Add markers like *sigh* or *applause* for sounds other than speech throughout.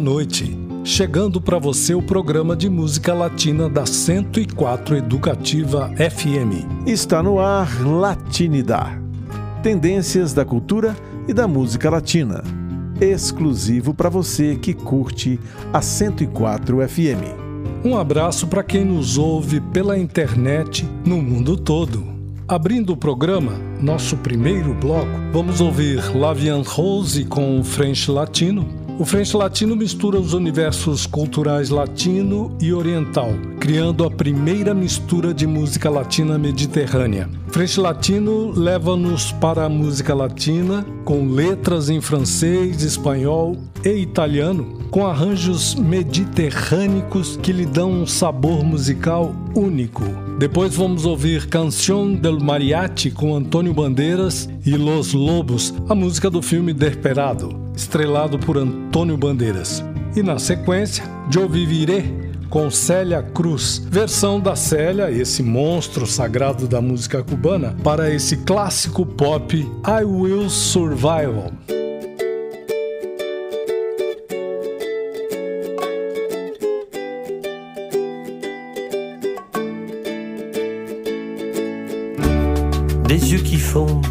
noite. Chegando para você o programa de música latina da 104 Educativa FM. Está no ar Latinidad. Tendências da cultura e da música latina. Exclusivo para você que curte a 104 FM. Um abraço para quem nos ouve pela internet no mundo todo. Abrindo o programa, nosso primeiro bloco, vamos ouvir Lavian Rose com French Latino o French Latino mistura os universos culturais latino e oriental, criando a primeira mistura de música latina mediterrânea. French Latino leva-nos para a música latina com letras em francês, espanhol e italiano, com arranjos mediterrânicos que lhe dão um sabor musical único. Depois vamos ouvir Canción del Mariachi com Antônio Bandeiras e Los Lobos, a música do filme Desperado estrelado por Antônio Bandeiras. E na sequência, Eu Viviré, com Célia Cruz, versão da Célia, esse monstro sagrado da música cubana, para esse clássico pop I Will Survival.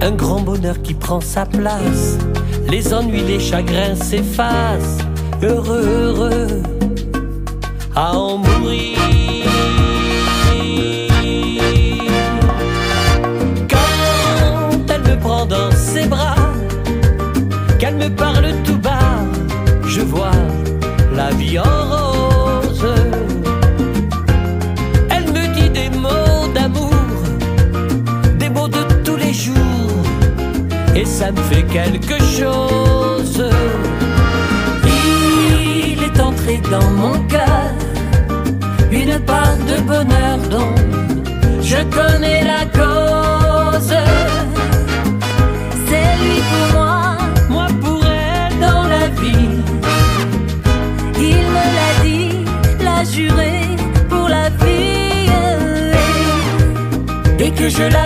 Un grand bonheur qui prend sa place. Les ennuis, les chagrins s'effacent, heureux, heureux à en mourir. Ça me fait quelque chose. Il est entré dans mon cœur une part de bonheur dont je connais la cause pour moi, moi pour elle dans la vie. Il me l'a dit, l'a juré pour la vie. Dès que je l'aperçois,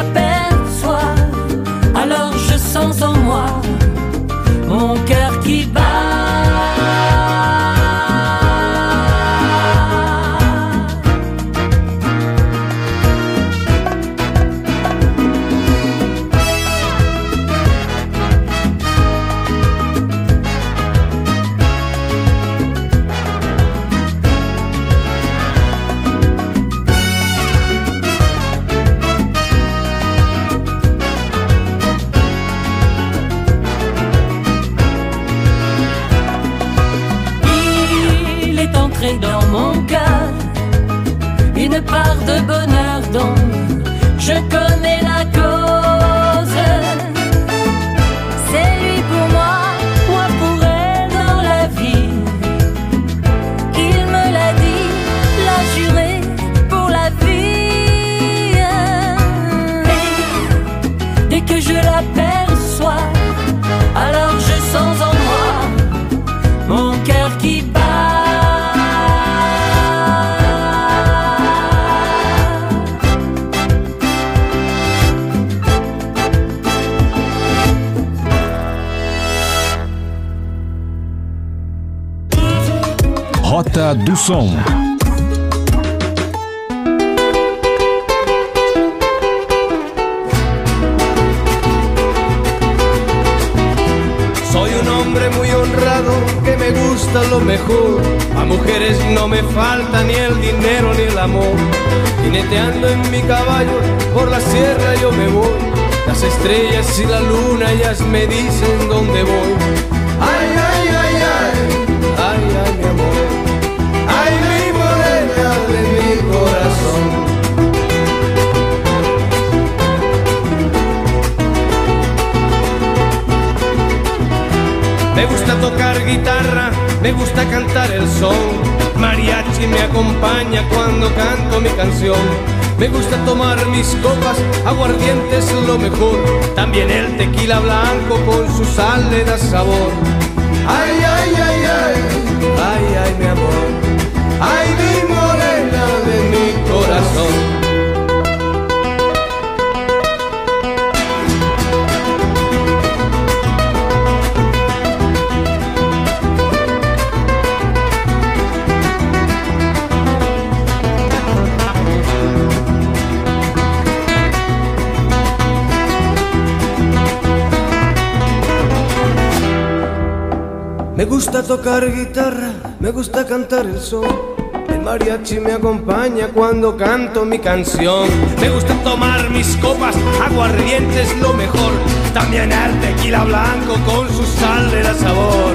mi canción. Me gusta tomar mis copas, aguardientes lo mejor. También el tequila blanco con su sal le da sabor.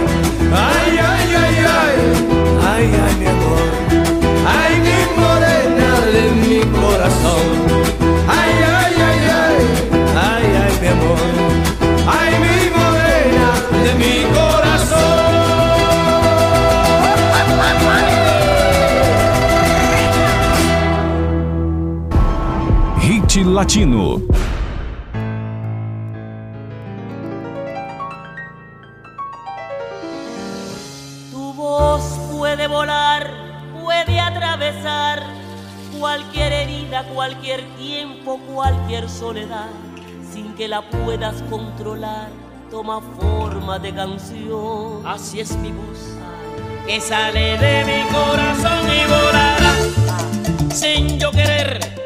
Ay, ay, ay, ay, ay, ay, mi amor. Latino. Tu voz puede volar, puede atravesar cualquier herida, cualquier tiempo, cualquier soledad, sin que la puedas controlar. Toma forma de canción. Así es mi voz, que sale de mi corazón y volará sin yo querer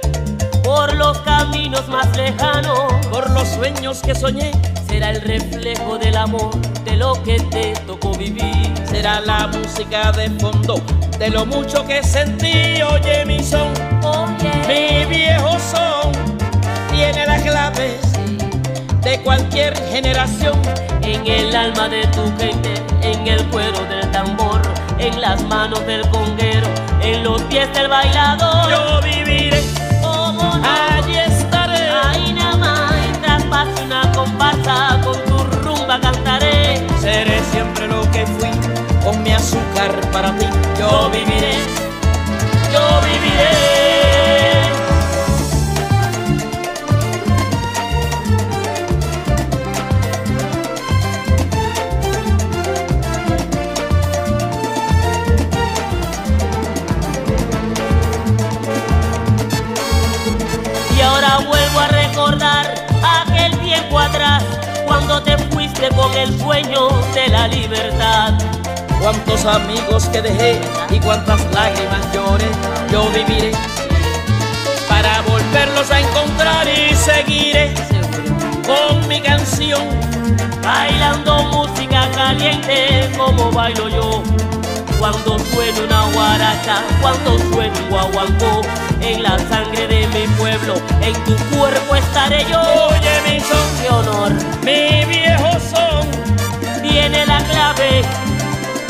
por los caminos más lejanos, por los sueños que soñé. Será el reflejo del amor, de lo que te tocó vivir. Será la música de fondo, de lo mucho que sentí. Oye, mi son, mi viejo son, tiene las claves de cualquier generación. En el alma de tu gente, en el cuero del tambor, en las manos del conguero, en los pies del bailador. Yo viviré Pase una comparsa con tu rumba cantaré. Seré siempre lo que fui. Con mi azúcar para ti. Yo viviré. Con el sueño de la libertad. Cuántos amigos que dejé y cuántas lágrimas lloré, yo viviré para volverlos a encontrar y seguiré con mi canción, bailando música caliente como bailo yo. Cuando suene una guaracha, cuando suene un guaguancó, en la sangre de mi pueblo, en tu cuerpo estaré yo. Oye, mi son. De honor, mi viejo son, tiene la clave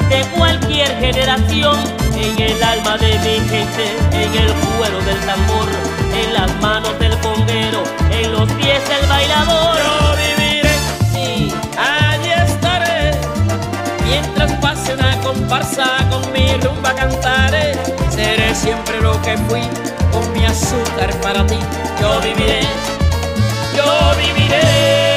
de cualquier generación, en el alma de mi gente, en el cuero del tambor, en las manos del conguero, en los pies del bailador. Yo viviré, sí, allí estaré. Mientras pase una comparsa con mi rumba cantaré. Seré siempre lo que fui con mi azúcar para ti. Yo viviré, yo viviré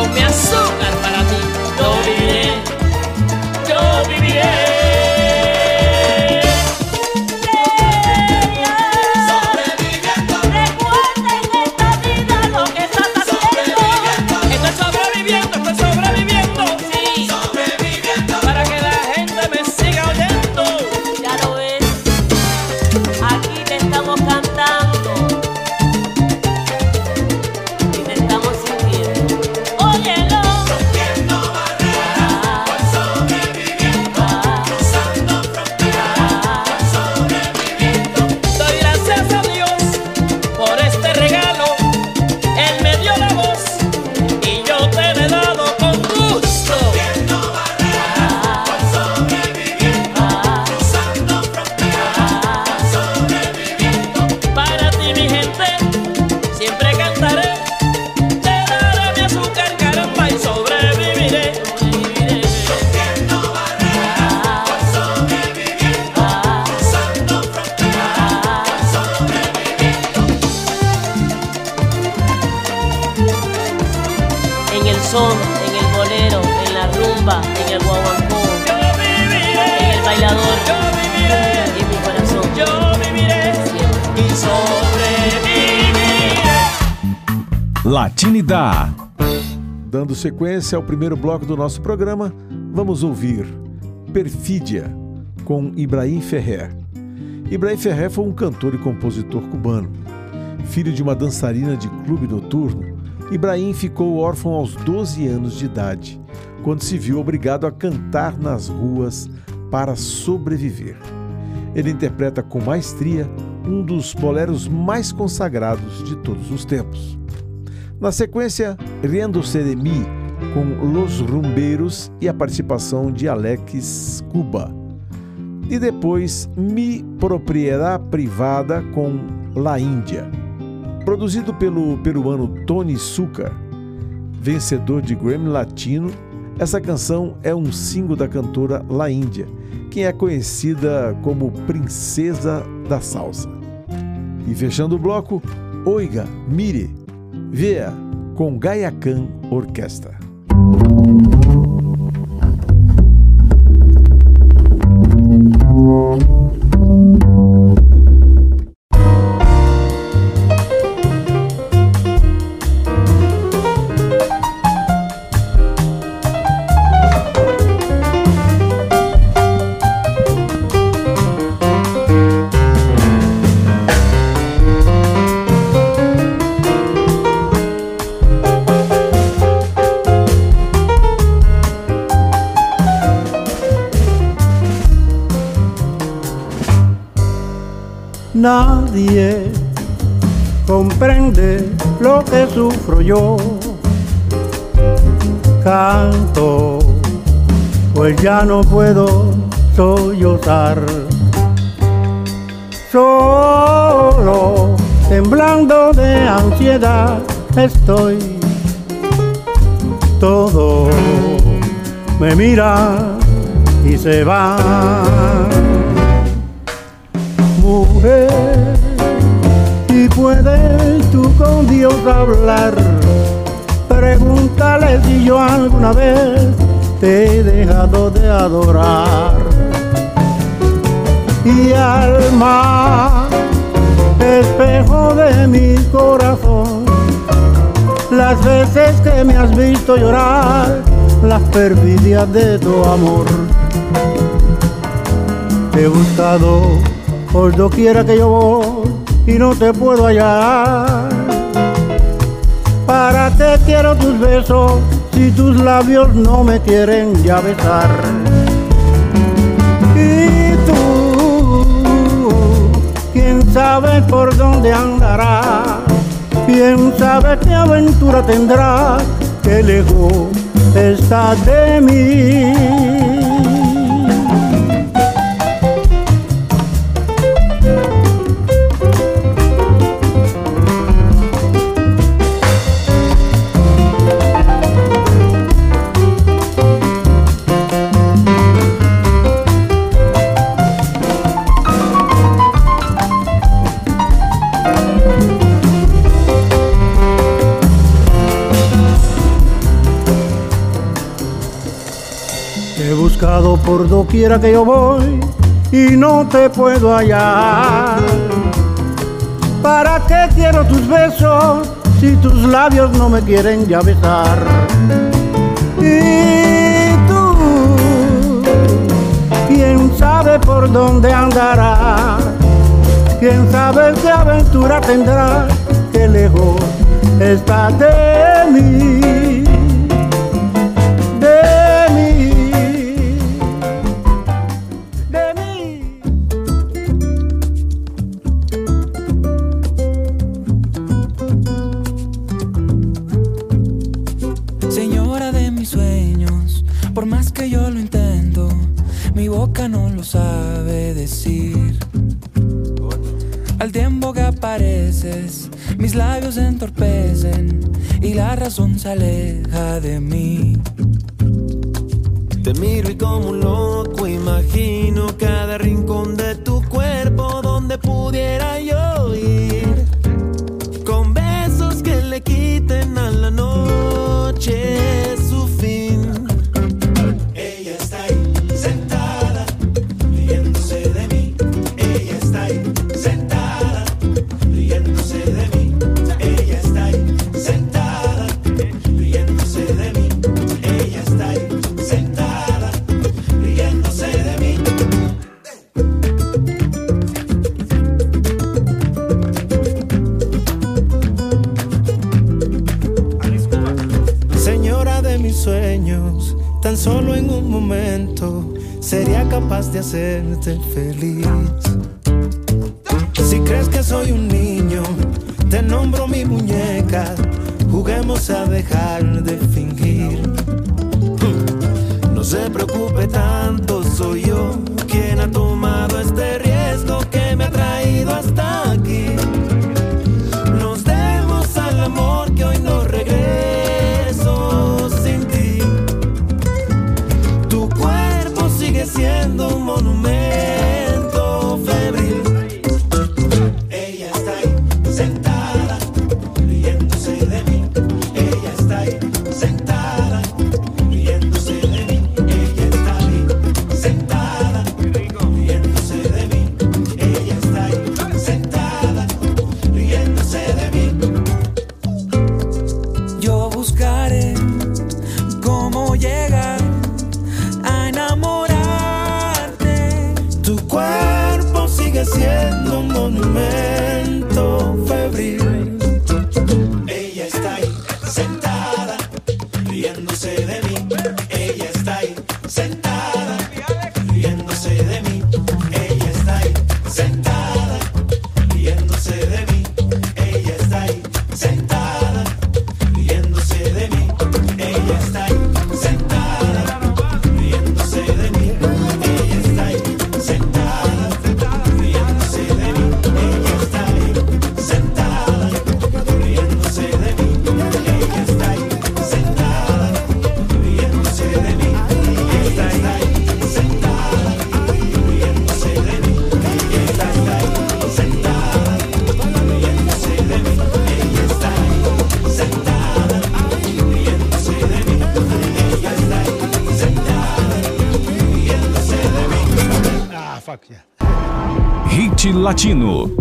come azúcar para mí. Sequência ao primeiro bloco do nosso programa, vamos ouvir Perfídia com Ibrahim Ferrer. Ibrahim Ferrer foi um cantor e compositor cubano. Filho de uma dançarina de clube noturno, Ibrahim ficou órfão aos 12 anos de idade, quando se viu obrigado a cantar nas ruas para sobreviver. Ele interpreta com maestria um dos boleros mais consagrados de todos os tempos. Na sequência, Riendo-se de mim, com Los Rumbeiros e a participação de Alex Cuba. E depois, Mi Propriedade Privada com La Índia. Produzido pelo peruano Tony Sucar, vencedor de Grammy Latino, essa canção é um single da cantora La Índia, quem é conhecida como Princesa da Salsa. E fechando o bloco, Oiga, Mire, Vea com Gayakan Orquestra. Comprende lo que sufro yo. Canto, pues ya no puedo sollozar. Solo, temblando de ansiedad, estoy. Todo me mira y se va mujer, puedes tú con Dios hablar, pregúntale si yo alguna vez te he dejado de adorar. Y alma, espejo de mi corazón, las veces que me has visto llorar, las perfidias de tu amor. Te he buscado por doquiera que yo voy y no te puedo hallar. ¿Para qué quiero tus besos si tus labios no me quieren ya besar? Y tú, quién sabe por dónde andarás, quién sabe qué aventura tendrás, qué lejos está de mí. Por doquiera que yo voy y no te puedo hallar. ¿Para qué quiero tus besos si tus labios no me quieren ya besar? Y tú, quién sabe por dónde andará, quién sabe qué aventura tendrá, qué lejos está de Latino.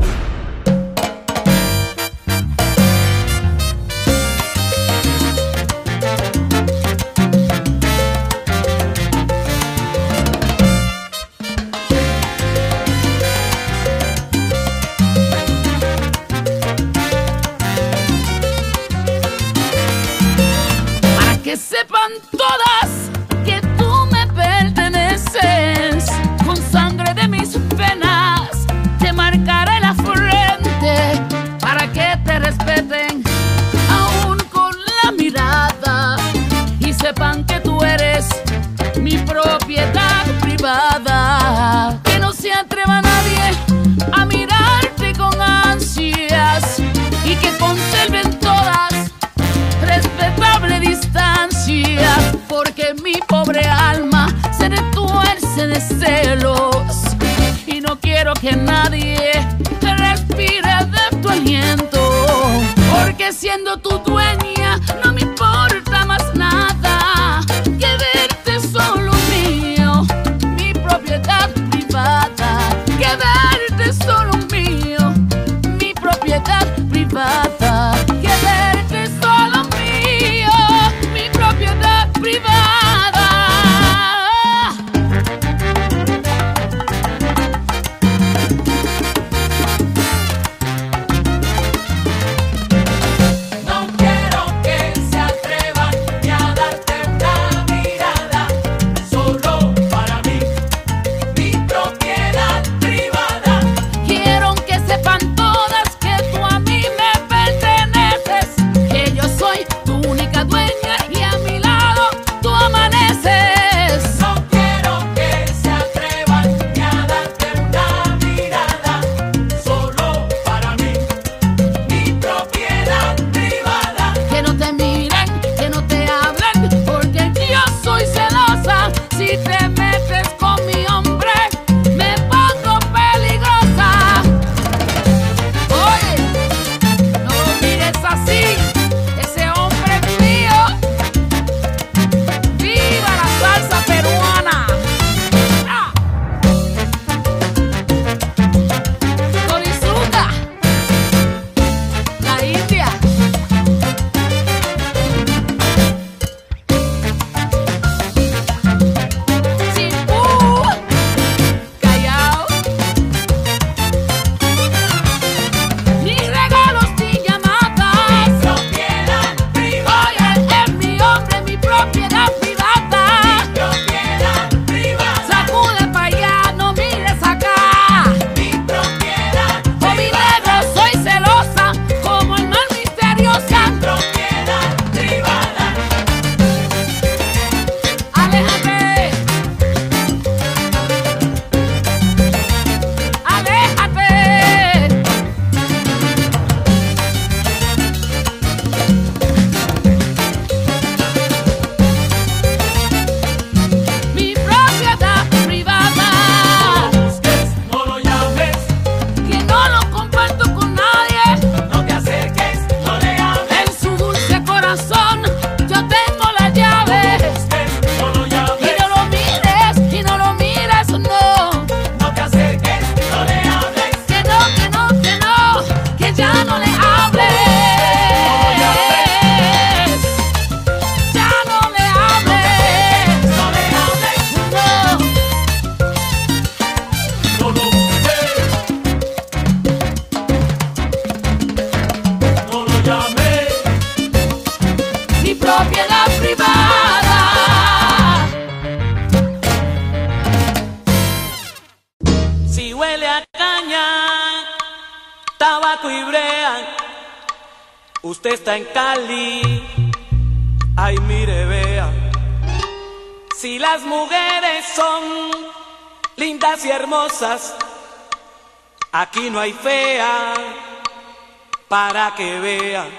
Hay fea, para que vea.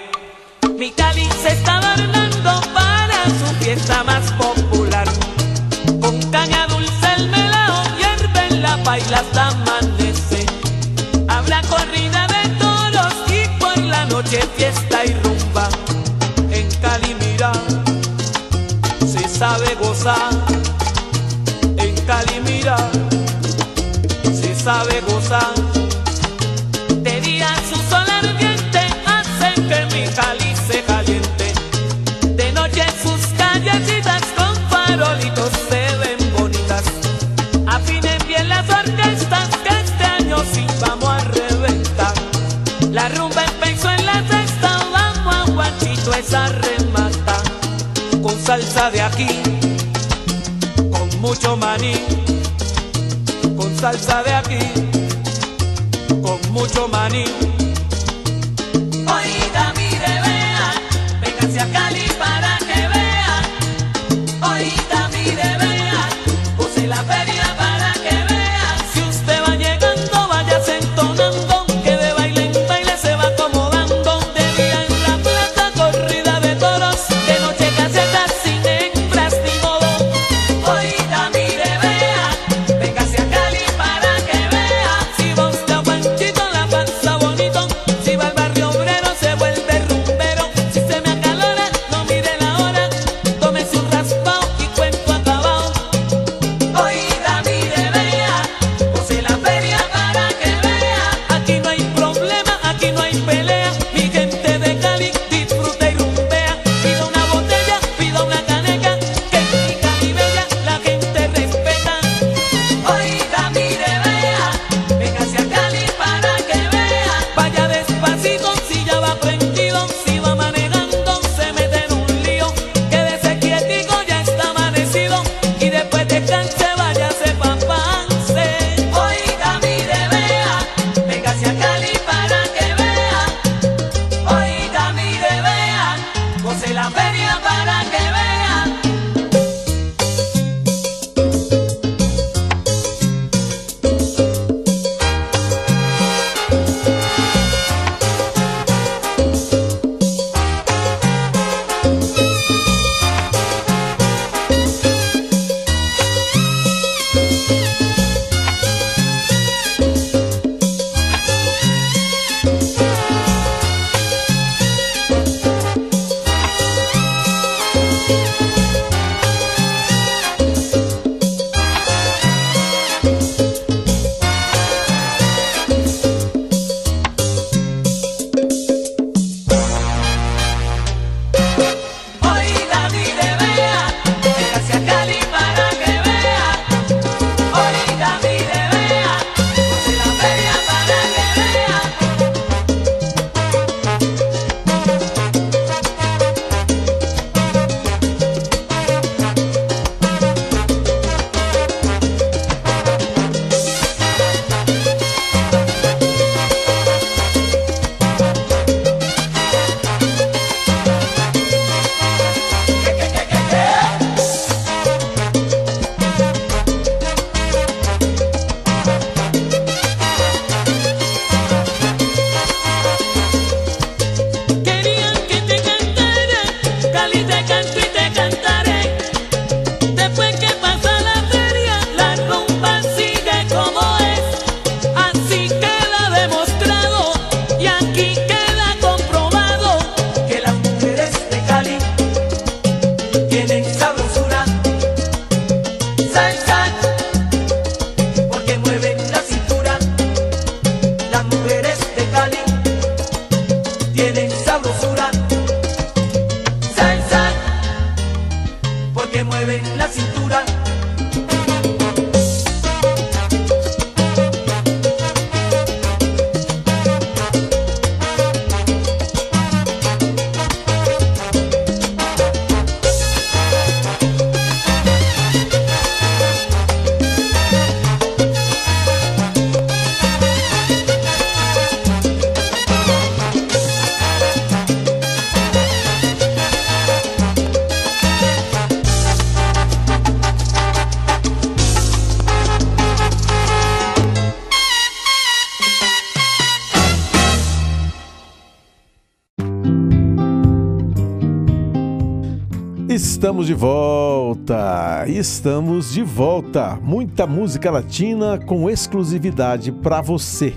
Estamos de volta! Estamos de volta! Muita música latina com exclusividade para você.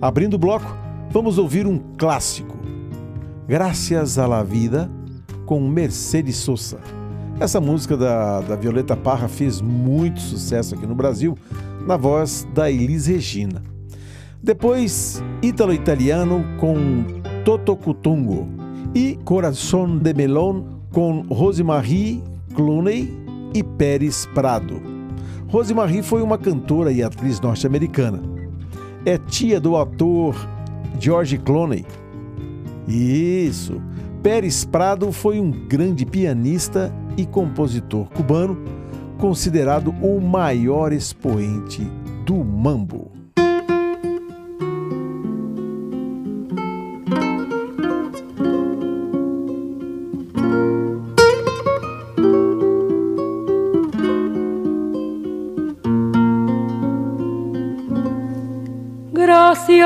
Abrindo o bloco, vamos ouvir um clássico. Gracias a la Vida com Mercedes Sosa. Essa música da, da Violeta Parra fez muito sucesso aqui no Brasil, na voz da Elis Regina. Depois, Ítalo-Italiano com Totocutungo e Coração de Melón com Rosemarie Clooney e Pérez Prado. Rosemarie foi uma cantora e atriz norte-americana. É tia do ator George Clooney. Isso. Pérez Prado foi um grande pianista e compositor cubano, considerado o maior expoente do mambo.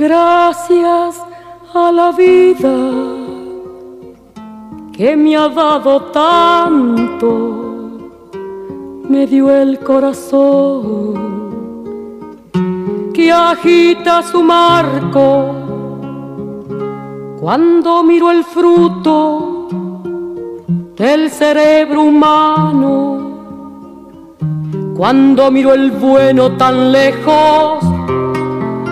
Gracias a la vida que me ha dado tanto, me dio el corazón que agita su marco cuando miro el fruto del cerebro humano, cuando miro el bueno tan lejos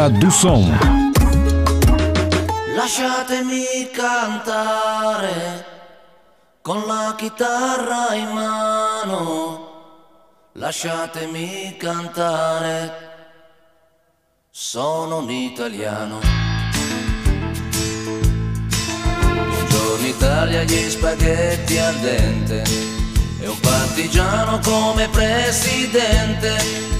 Rota do Som. Lasciatemi cantare con la chitarra in mano. Lasciatemi cantare, sono un italiano. Buongiorno Italia, gli spaghetti al dente e un partigiano come presidente.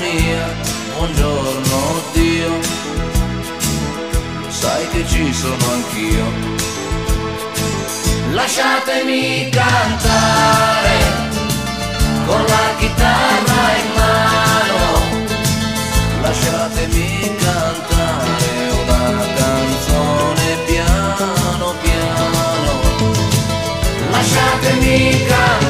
malinconia, buongiorno Dio, sai che ci sono anch'io. Lasciatemi cantare con la chitarra in mano, lasciatemi cantare una canzone piano piano, lasciatemi cantare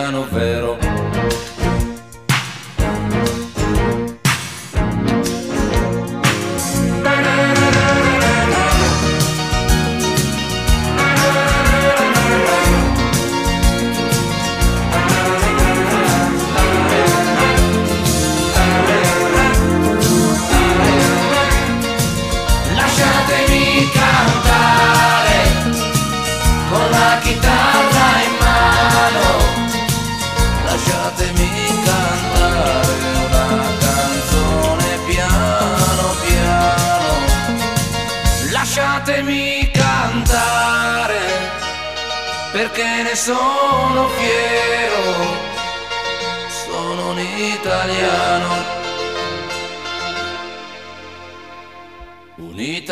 italiano vero.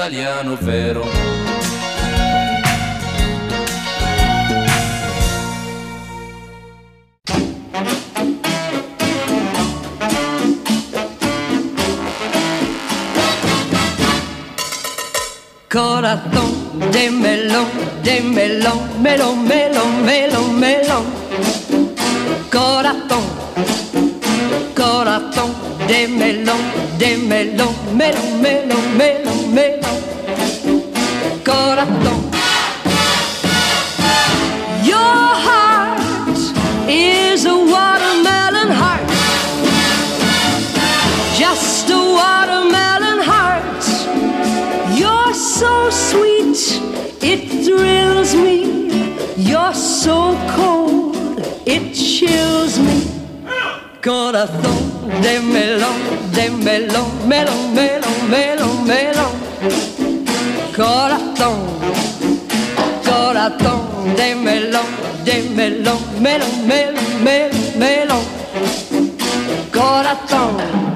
Italiano vero. Corazón de melón, de melón, melón, melón, melón, melón. corazón, corazón de melón, de melón, melón, melón, melón, melón, corazón. Your heart is a watermelon heart, just a watermelon heart. You're so sweet, it thrills me. You're so Corazón de melón, de melón, melón, melón, melón, melón. Corazón, corazón de melón, de melón, melón, melón, melón, melón. Corazón.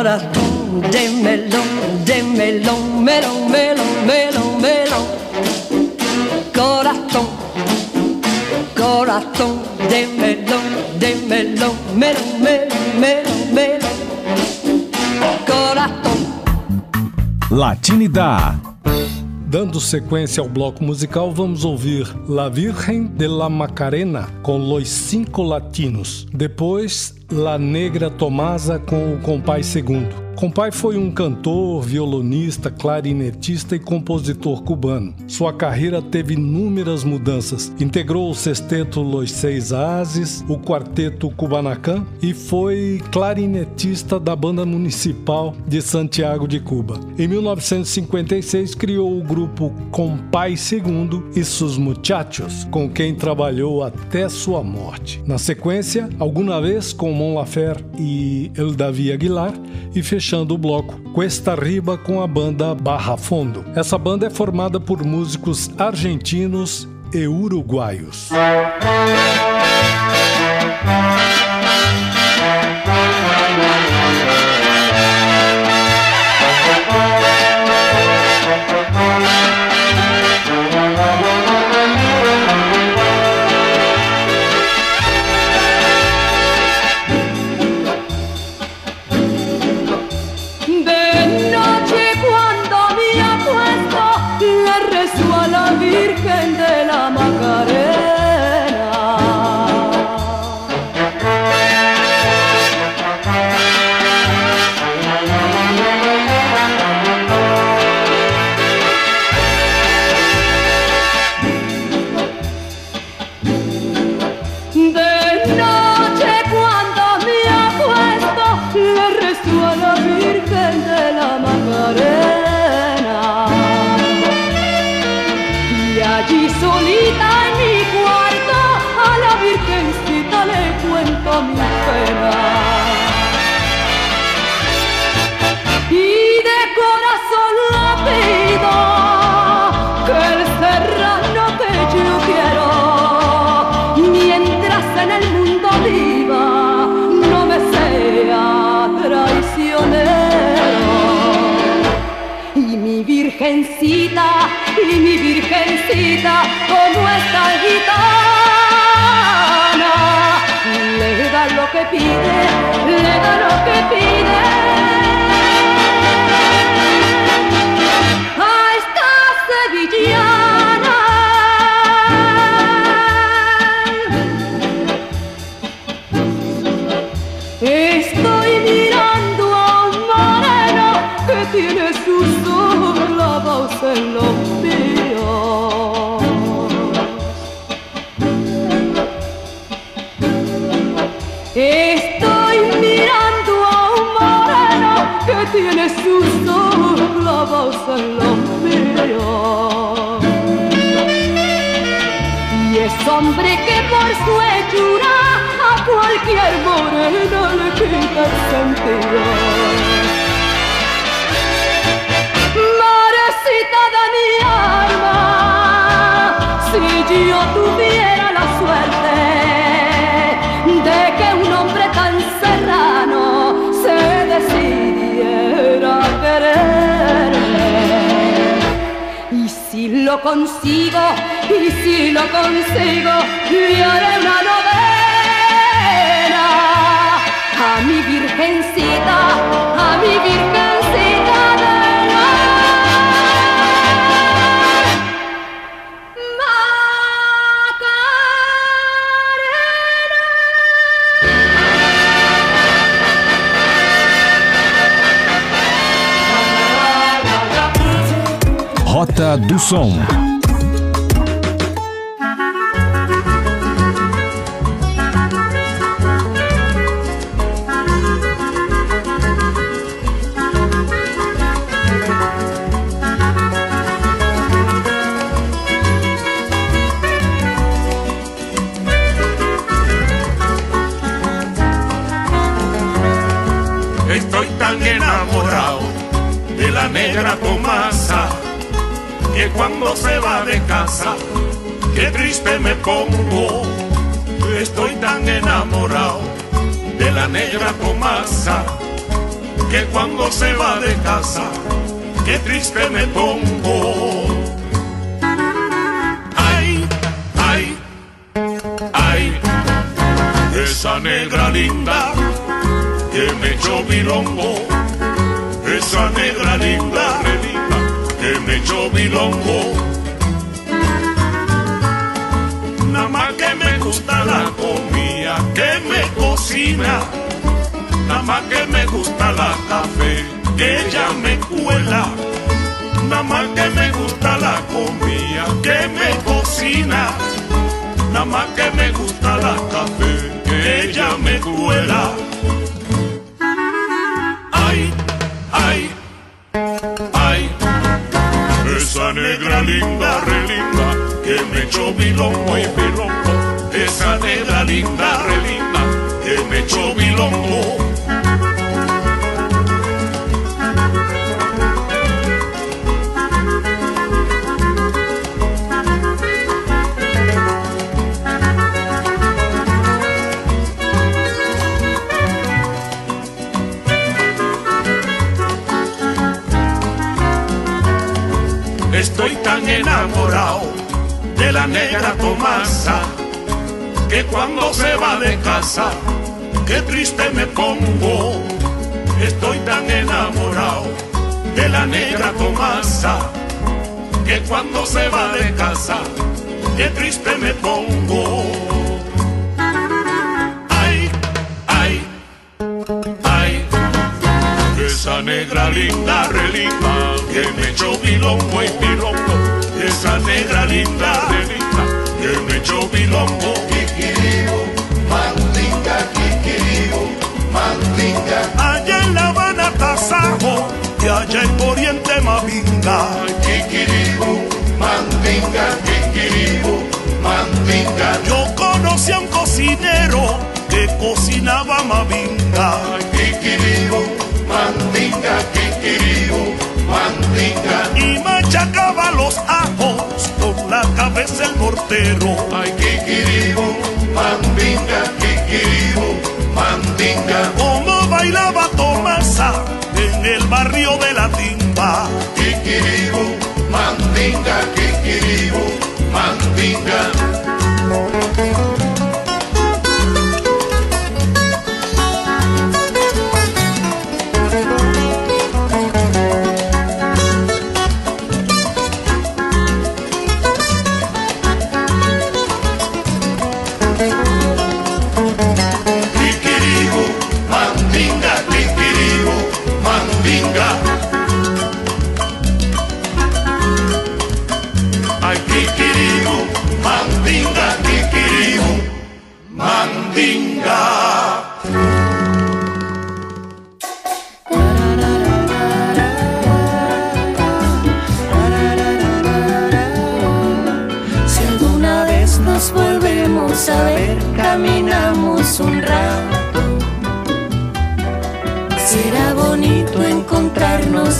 Corazón de melón, de melón, melón, melón, melón, melón. Corazón corazón de melón, de melón, melón, melón, melón, melón. Corazón. Latinidad. Dando sequência ao bloco musical, vamos ouvir La Virgen de la Macarena com Los Cinco Latinos. Depois, La Negra Tomasa com o Compai Segundo. Compai foi um cantor, violonista, clarinetista e compositor cubano. Sua carreira teve inúmeras mudanças. Integrou o sexteto Los Seis Ases, o quarteto Cubanacan e foi clarinetista da Banda Municipal de Santiago de Cuba. Em 1956 criou o grupo Compai Segundo e Sus Muchachos, com quem trabalhou até sua morte. Na sequência, alguma vez com Mon Laferte e El Davi Aguilar e fechando o bloco Cuesta Riba com a banda Barra Fondo. Essa banda é formada por músicos argentinos e uruguaios. 감. a cualquier morena le quita el sentido. Marecita de mi alma, si yo tuviera la suerte de que un hombre tan serrano se decidiera a quererme. Y si lo consigo, y si lo consigo, y haré una novela. A mi virgencita, a mi virgencita del Rota do Som. Negra Tomasa que cuando se va de casa, qué triste me pongo. Estoy tan enamorado de la negra Tomasa que cuando se va de casa, qué triste me pongo. Ay, ay, ay, esa negra linda que me echó bilongo, esa negra linda, echó bilongo. Nada más que me gusta la comida que me cocina, nada más que me gusta la café que ella me cuela, nada más que me gusta la comida que me cocina, nada más que me gusta la café que ella me cuela. Linda, re linda, que me echó bilongo y bilongo. Esa negra linda, re linda, que me echó bilongo. La negra Tomasa que cuando se va de casa, qué triste me pongo. Estoy tan enamorado de la negra Tomasa que cuando se va de casa, qué triste me pongo. Ay, ay, ay, esa negra linda, re linda, que me echó bilongo y bilongo. Esa negra linda, Kikiribu, mandinga, mandinga. Allá en La Habana, Tasajo, y allá en Oriente, Mavinga. Kikiribu, mandinga, kikiribu, mandinga. Yo conocí a un cocinero que cocinaba Mavinga. Kikiribu, mandinga, kikiribu, mandinga. Y machacaba los ajos con la cabeza el mortero. Ay, kikiribu, mandinga, kikiribu, mandinga. Como bailaba Tomasa en el barrio de la timba. Kikiribu, mandinga, kikiribu, mandinga.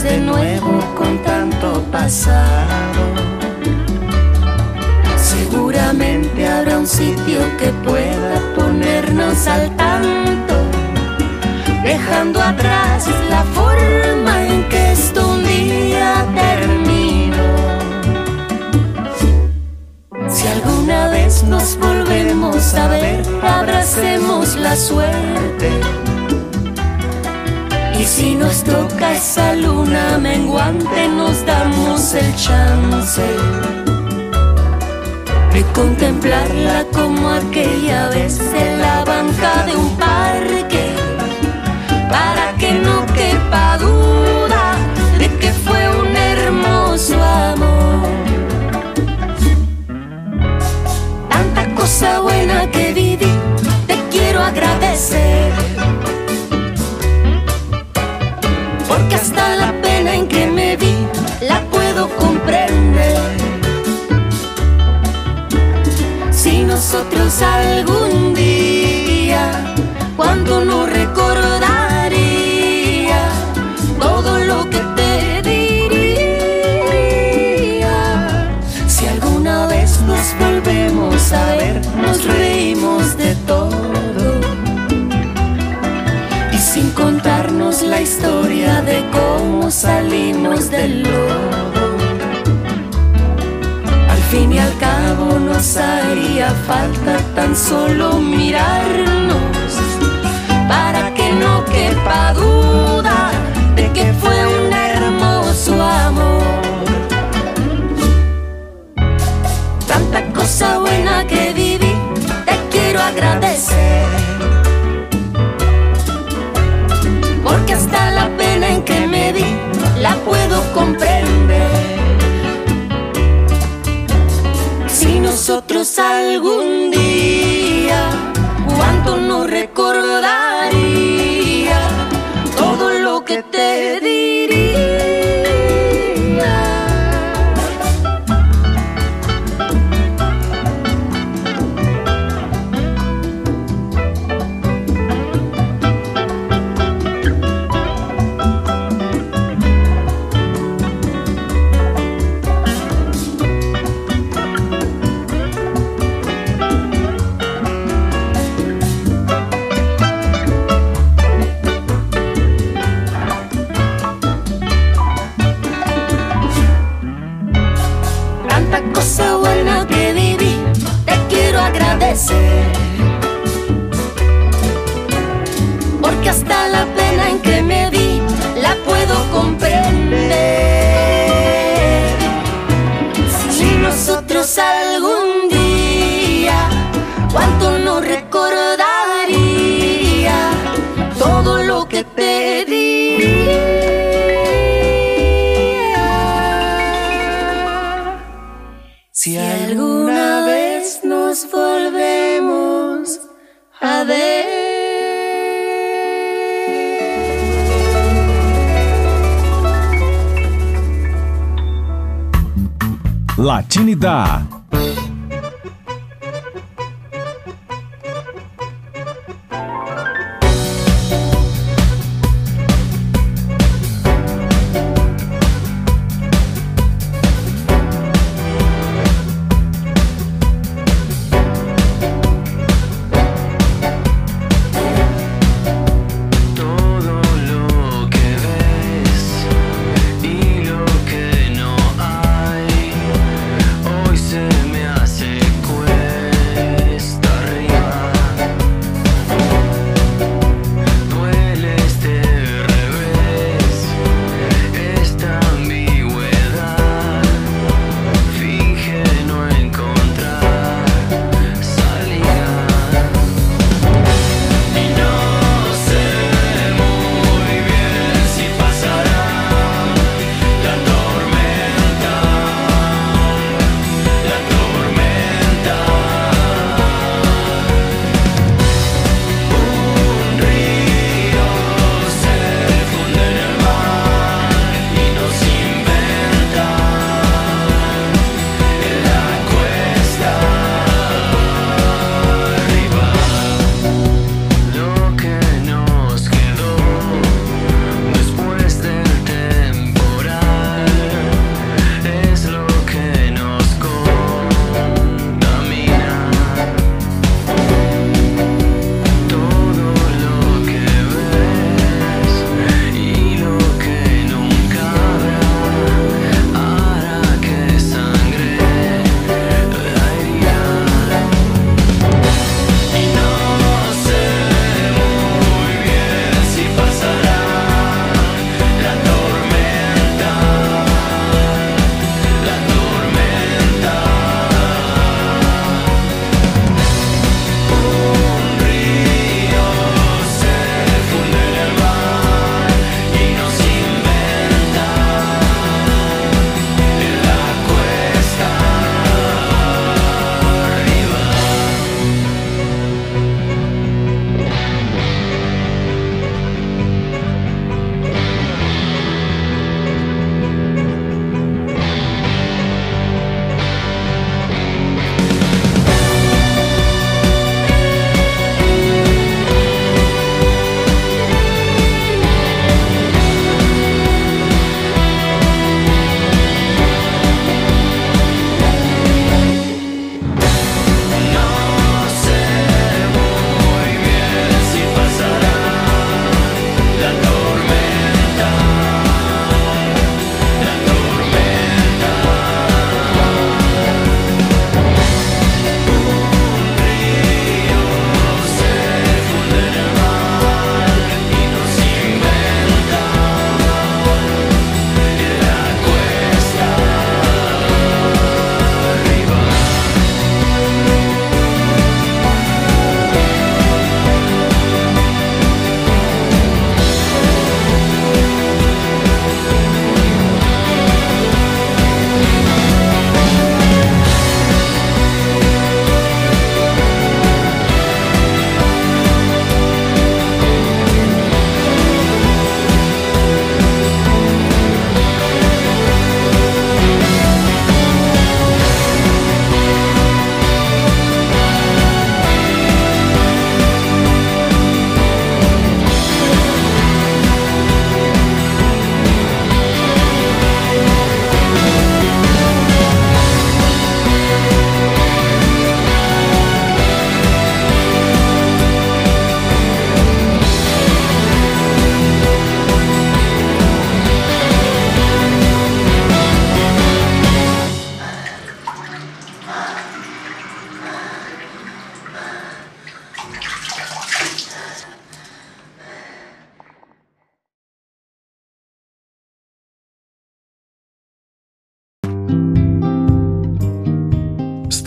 Pues de nuevo con tanto pasado. Seguramente habrá un sitio que pueda ponernos al tanto, dejando atrás la forma en que esto un día terminó. Si alguna vez nos volvemos a ver, abracemos la suerte y si nos toca esa luna menguante, nos damos el chance de contemplarla como aquella vez en la banca de un parque, para que no quepa duda de que fue un hermoso amor. Tanta cosa buena que viví, te quiero agradecer. La pena en que me vi, la puedo comprender. Si nosotros algún día, cuando no recordaría todo lo que te diría. Si alguna vez nos volvemos a ver, nos cómo salimos del lodo. Al fin y al cabo nos haría falta tan solo mirarnos para que no quepa duda de que fue un hermoso amor. Tanta cosa buena que viví, te quiero agradecer. La puedo comprender. Si nosotros algún día, cuánto no recordaría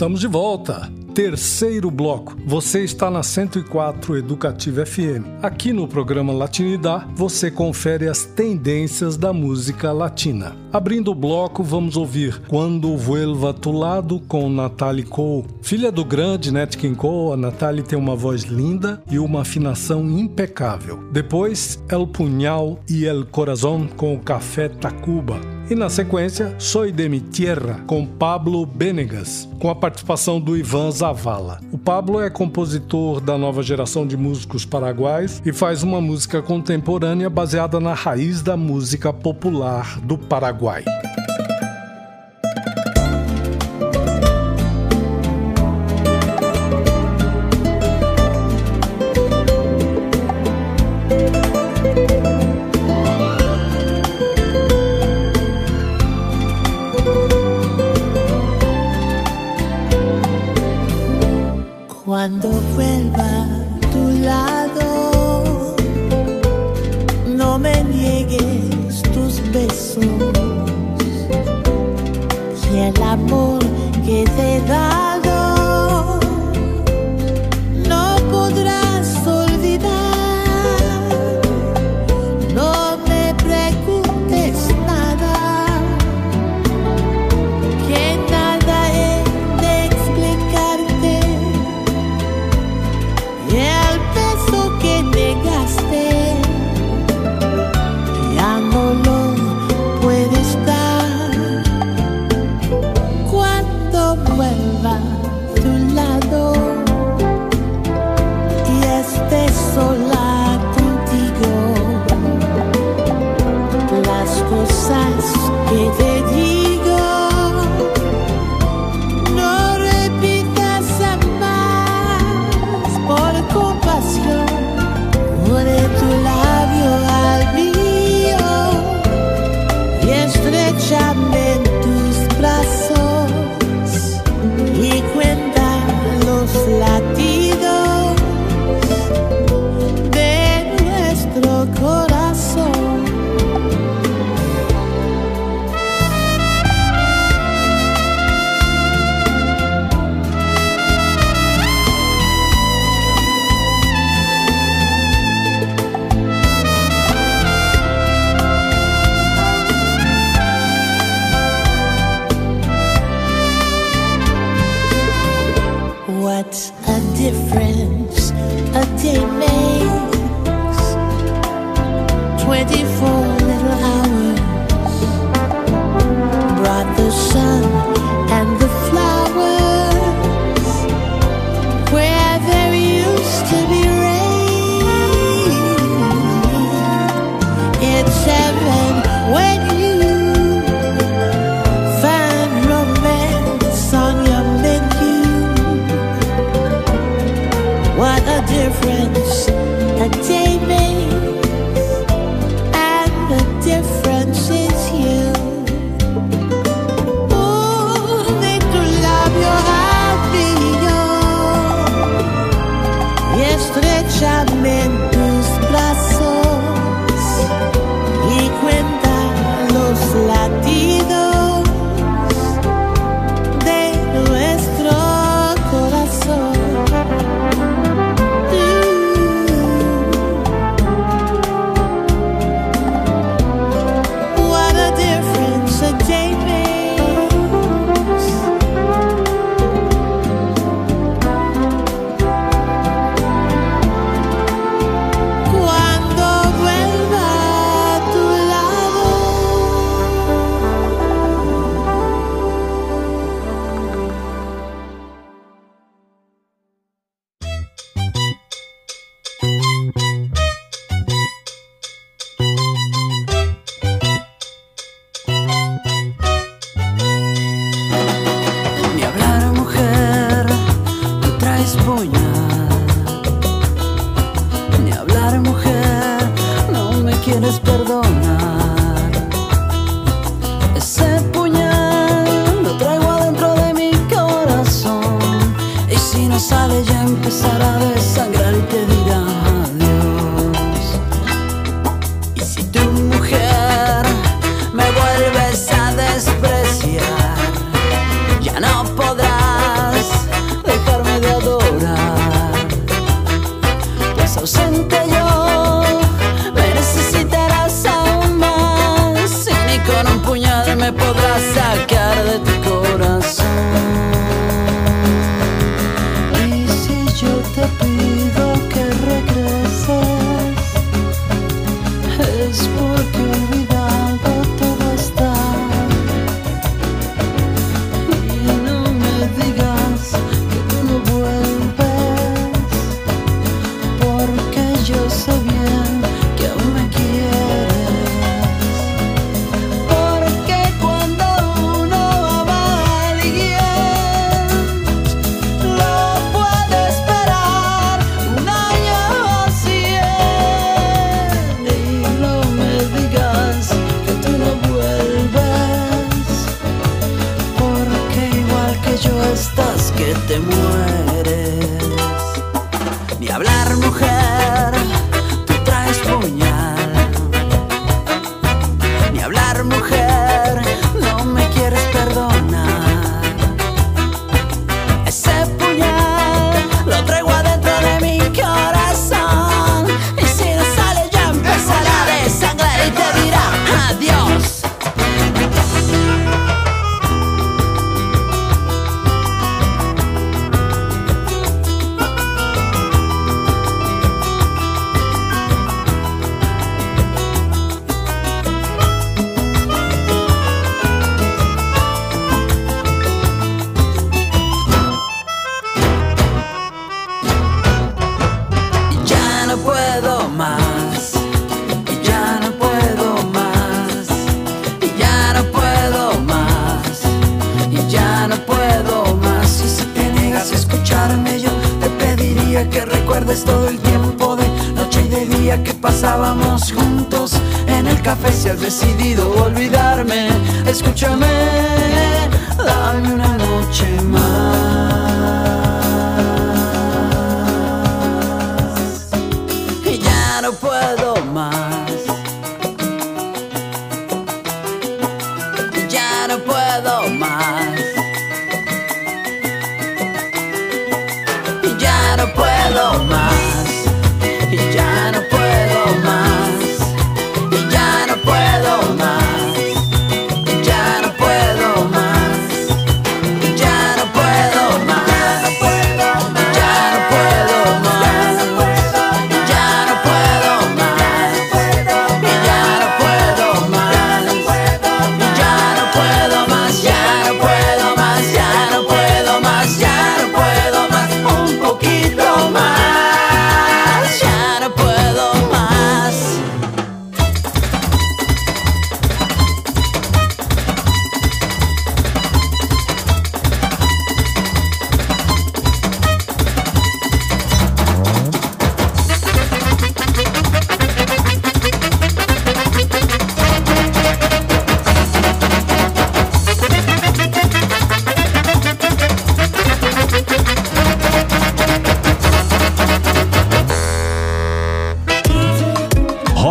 Estamos de volta. Terceiro bloco. Você está na 104 Educativa FM. Aqui no programa Latinidad, você confere as tendências da música latina. Abrindo o bloco, vamos ouvir Quando Vuelva Tu Lado com Natalie Cole. Filha do grande Nat King Cole, a Natalie tem uma voz linda e uma afinação impecável. Depois, El Punhal e El Corazón com o Café Tacuba. E na sequência, Soy de mi Tierra, com Pablo Benegas, com a participação do Ivan Zavala. O Pablo é compositor da nova geração de músicos paraguaios e faz uma música contemporânea baseada na raiz da música popular do Paraguai.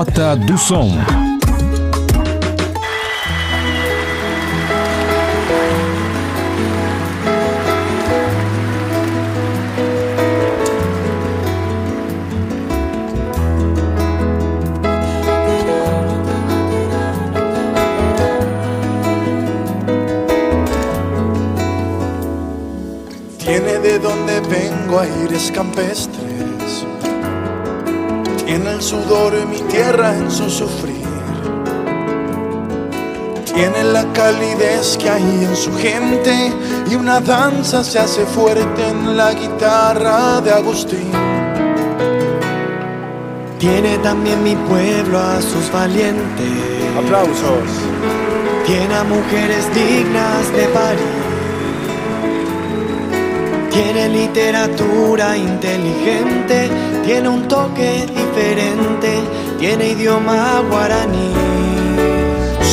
Rota do Tiene de donde vengo a aires campestres. Tiene el sudor de mi tierra en su sufrir. Tiene la calidez que hay en su gente y una danza se hace fuerte en la guitarra de Agustín. Tiene también mi pueblo a sus valientes. Aplausos. Tiene a mujeres dignas de parir. Tiene literatura inteligente tiene un toque diferente, tiene idioma guaraní.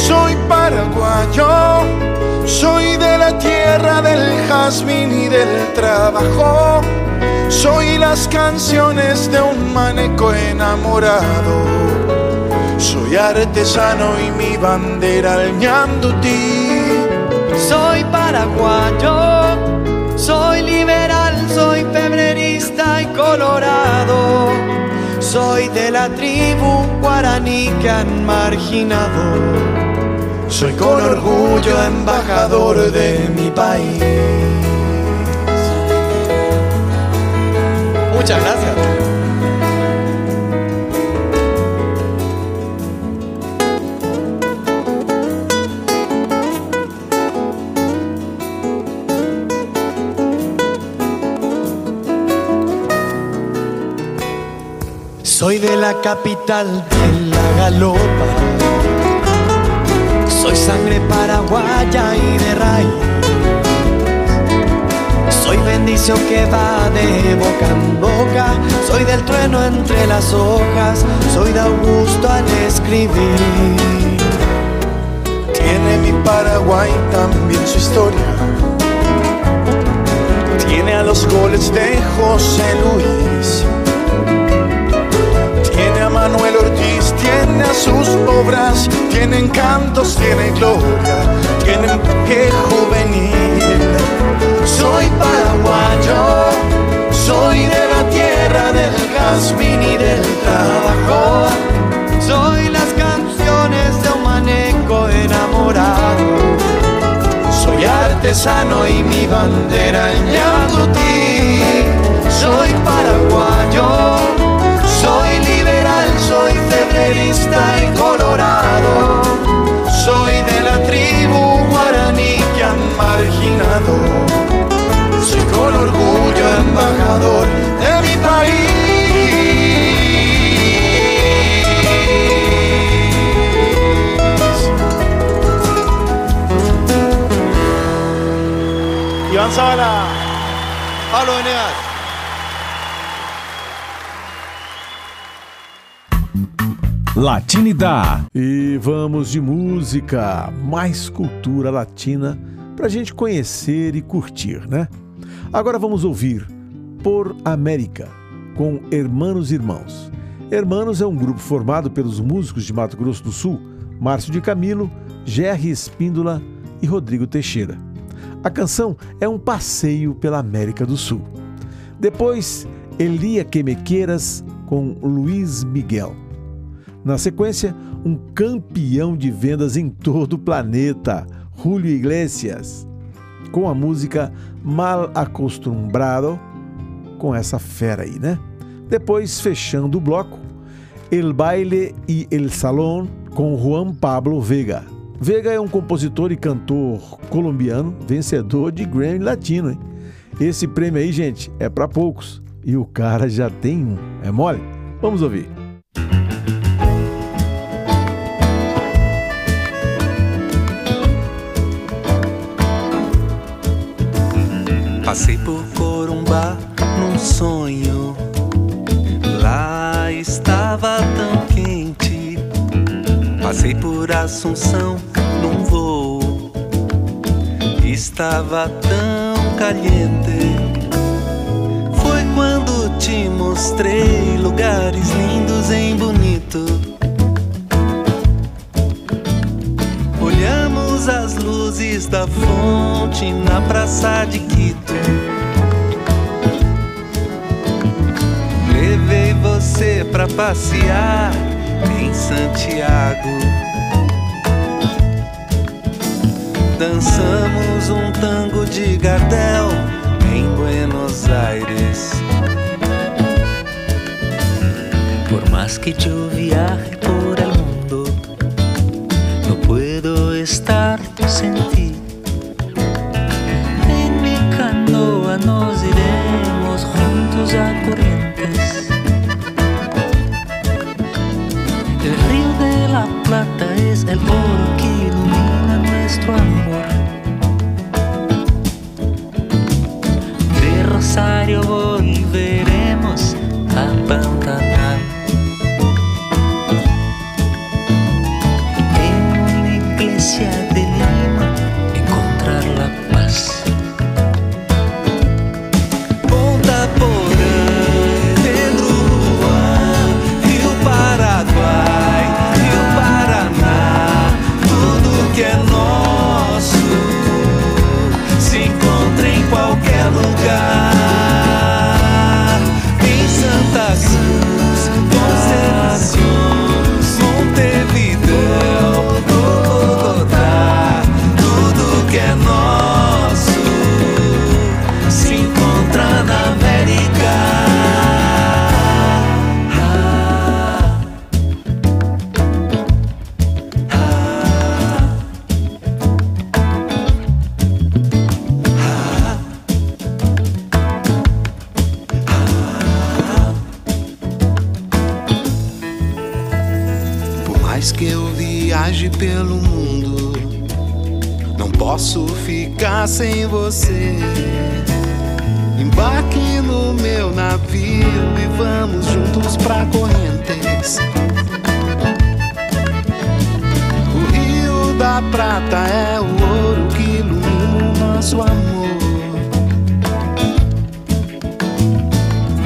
Soy paraguayo, soy de la tierra del jazmín y del trabajo. Soy las canciones de un maneco enamorado. Soy artesano y mi bandera al. Soy paraguayo colorado. Soy de la tribu guaraní que han marginado. Soy con orgullo embajador de mi país. Muchas gracias. Soy de la capital de la galopa. Soy sangre paraguaya y de raíz. Soy bendición que va de boca en boca. Soy del trueno entre las hojas. Soy de Augusto al escribir. Tiene mi Paraguay también su historia. Tiene a los goles de José Luis. A sus obras, tiene encantos, tiene gloria, tiene que juvenil. Soy paraguayo, soy de la tierra del jazmín y del trabajo. Soy las canciones de un maneco enamorado. Soy artesano y mi bandera en Yandutí. Soy paraguayo, colorado. Soy de la tribu guaraní que han marginado. Soy con orgullo embajador de mi país. Iván Zabala, Pablo Venegas. Latinidade. E vamos de música, mais cultura latina para a gente conhecer e curtir, né? Agora vamos ouvir Por América com Hermanos Irmãos. Hermanos é um grupo formado pelos músicos de Mato Grosso do Sul, Márcio de Camilo, Jerry Espíndola e Rodrigo Teixeira. A canção é um passeio pela América do Sul. Depois, Elia Quemequeiras com Luiz Miguel. Na sequência, um campeão de vendas em todo o planeta, Julio Iglesias, com a música Mal Acostumbrado, com essa fera aí, né? Depois, fechando o bloco, El Baile e El Salón com Juan Pablo Vega. Vega é um compositor e cantor colombiano, vencedor de Grammy Latino, hein? Esse prêmio aí, gente, é para poucos e o cara já tem um. É mole? Vamos ouvir. Passei por Corumbá num sonho. Lá estava tão quente. Passei por Assunção num voo. Estava tão caliente. Foi quando te mostrei lugares lindos em bonito. Olhamos as luzes da fonte na praça de Quito. Levei você pra passear em Santiago. Dançamos um tango de Gardel em Buenos Aires. Por más que yo viaje por el mundo, no puedo estar En mi canoa nos iremos juntos a Corrientes. El río de la Plata es el oro que ilumina nuestro amor. De Rosario Embarque no meu navio e vamos juntos pra Correntes. O Rio da Prata é o ouro que ilumina o nosso amor.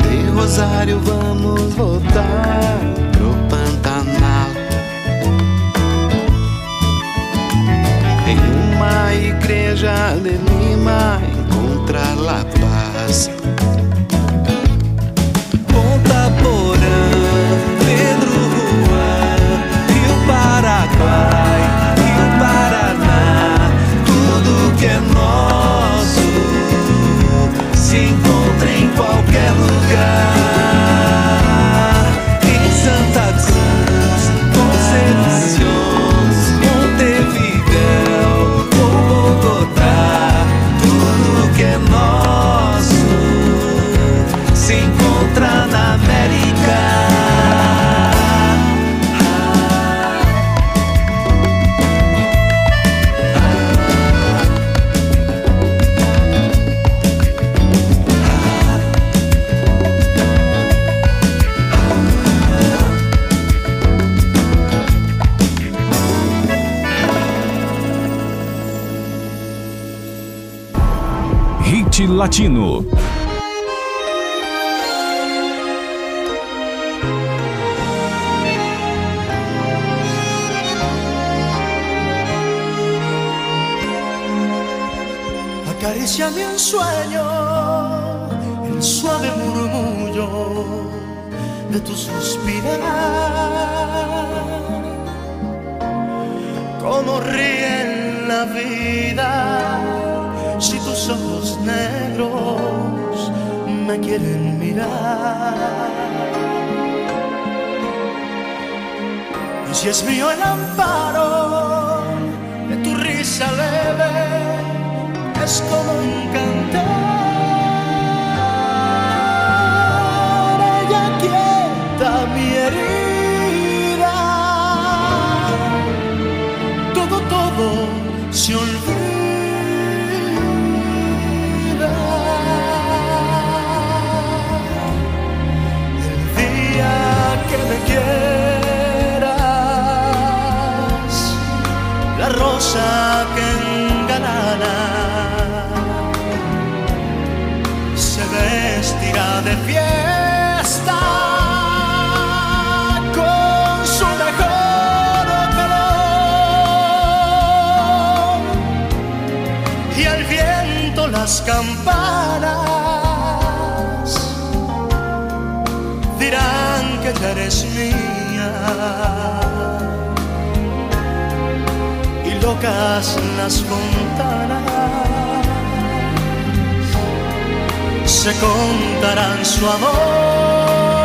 De Rosário vamos voltar pro Pantanal. Em uma igreja de Lima encontrar la Latino. Acariciame un sueño, el suave murmullo de tu suspirar. Como ríe en la vida negros me quieren mirar. Y si es mío el amparo de tu risa leve, es como un cantar. Rosa que se vestirá de fiesta con su mejor color y al viento las campanas dirán que eres mía locas las fontanas se contarán su amor.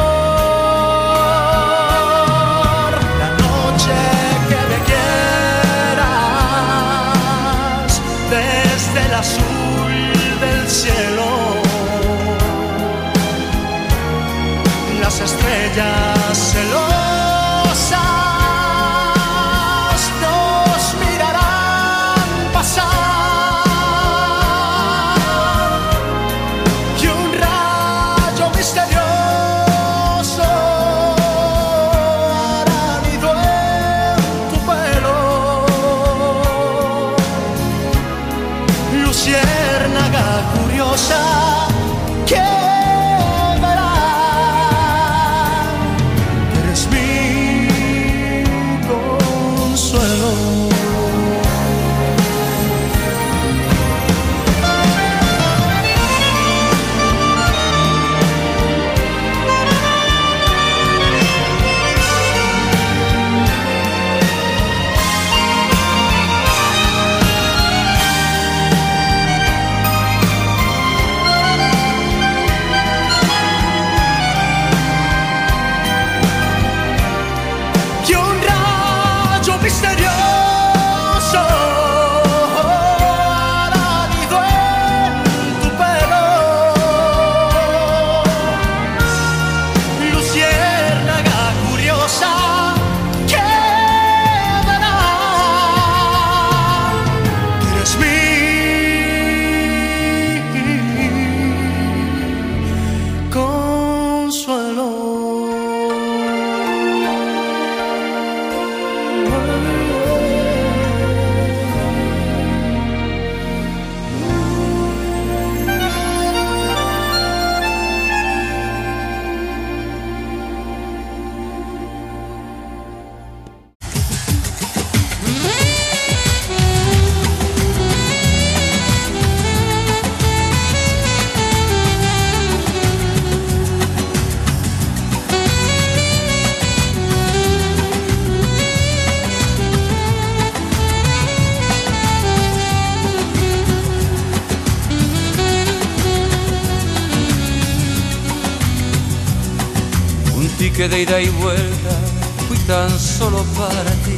Solo para ti,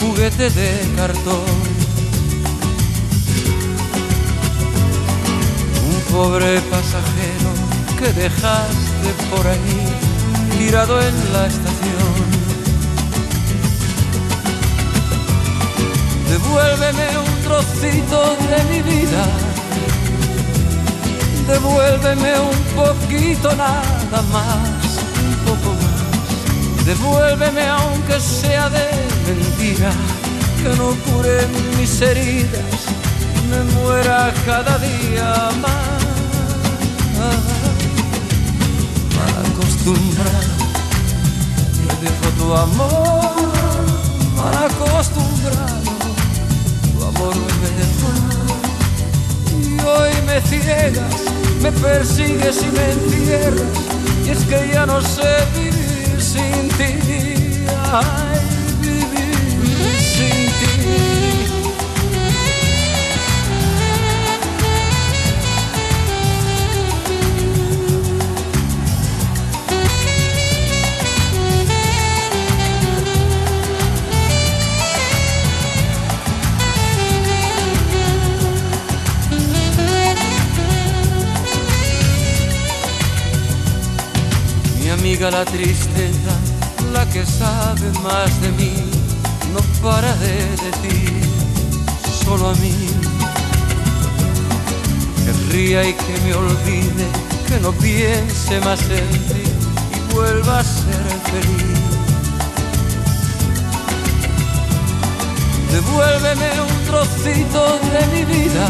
juguete de cartón. Un pobre pasajero que dejaste por ahí, tirado en la estación. Devuélveme un trocito de mi vida, devuélveme un poquito nada más. Devuélveme aunque sea de mentira, que no cure mis heridas, me muera cada día más. Mal acostumbrado, me dejó tu amor, mal acostumbrado, tu amor me dejó. Y hoy me ciegas, me persigues y me encierras, y es que ya no sé. Ay, vivir. Mi amiga la tristeza, la que sabe más de mí, no para de decir solo a mí. Que ría y que me olvide, que no piense más en ti y vuelva a ser feliz. Devuélveme un trocito de mi vida,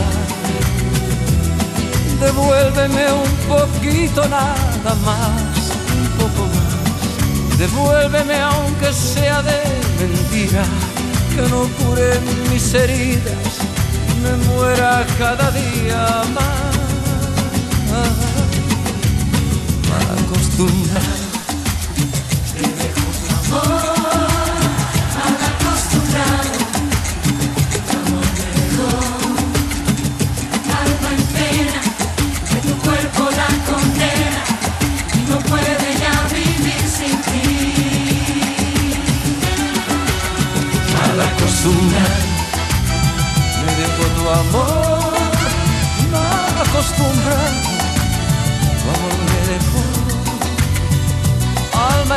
devuélveme un poquito nada más. Devuélveme aunque sea de mentira, que no cure mis heridas, me muera cada día más. Mal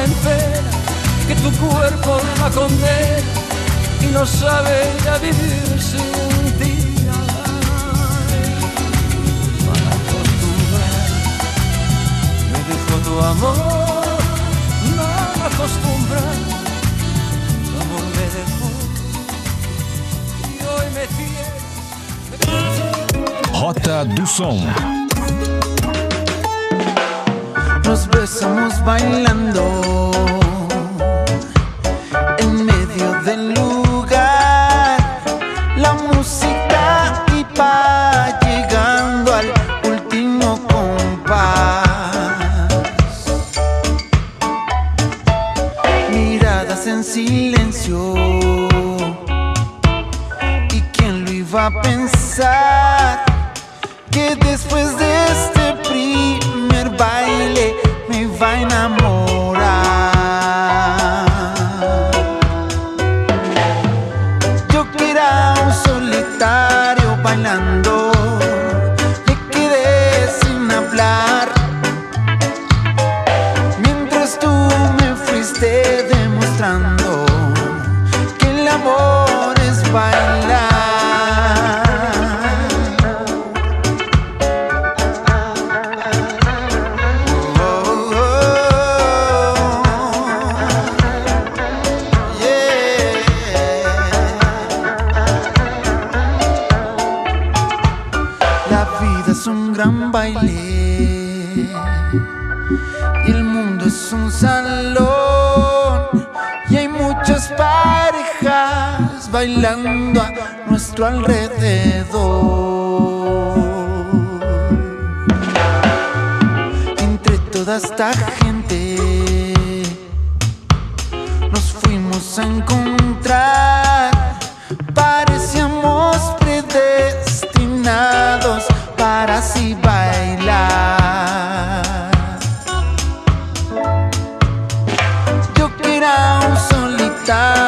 alma que tu cuerpo la condena y no sabe ya vivir sin ti. Ay, Mal acostumbrado. Me dejó tu amor, mal acostumbrado. Tu amor me dejó y hoy me tiene. Rota do Som. Nos besamos bailando está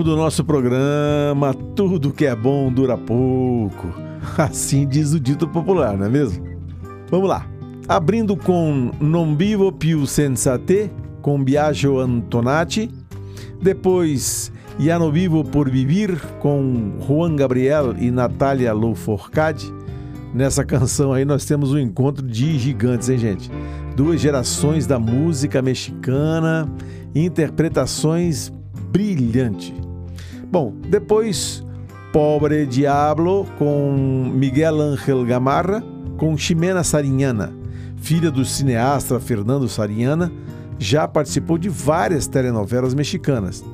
bloco do nosso programa. Tudo que é bom dura pouco. *laughs* Assim diz o dito popular, não é mesmo? Vamos lá. Abrindo com Non vivo più senza te, com Biagio Antonati. Depois, Ya no vivo por vivir, com Juan Gabriel e Natália Louforcade. Nessa canção aí nós temos um encontro de gigantes, hein, gente? Duas gerações da música mexicana, interpretações brilhantes. Bom, depois Pobre Diablo com Miguel Ángel Gamarra, com Ximena Sariñana, filha do cineasta Fernando Sariñana, já participou de várias telenovelas mexicanas.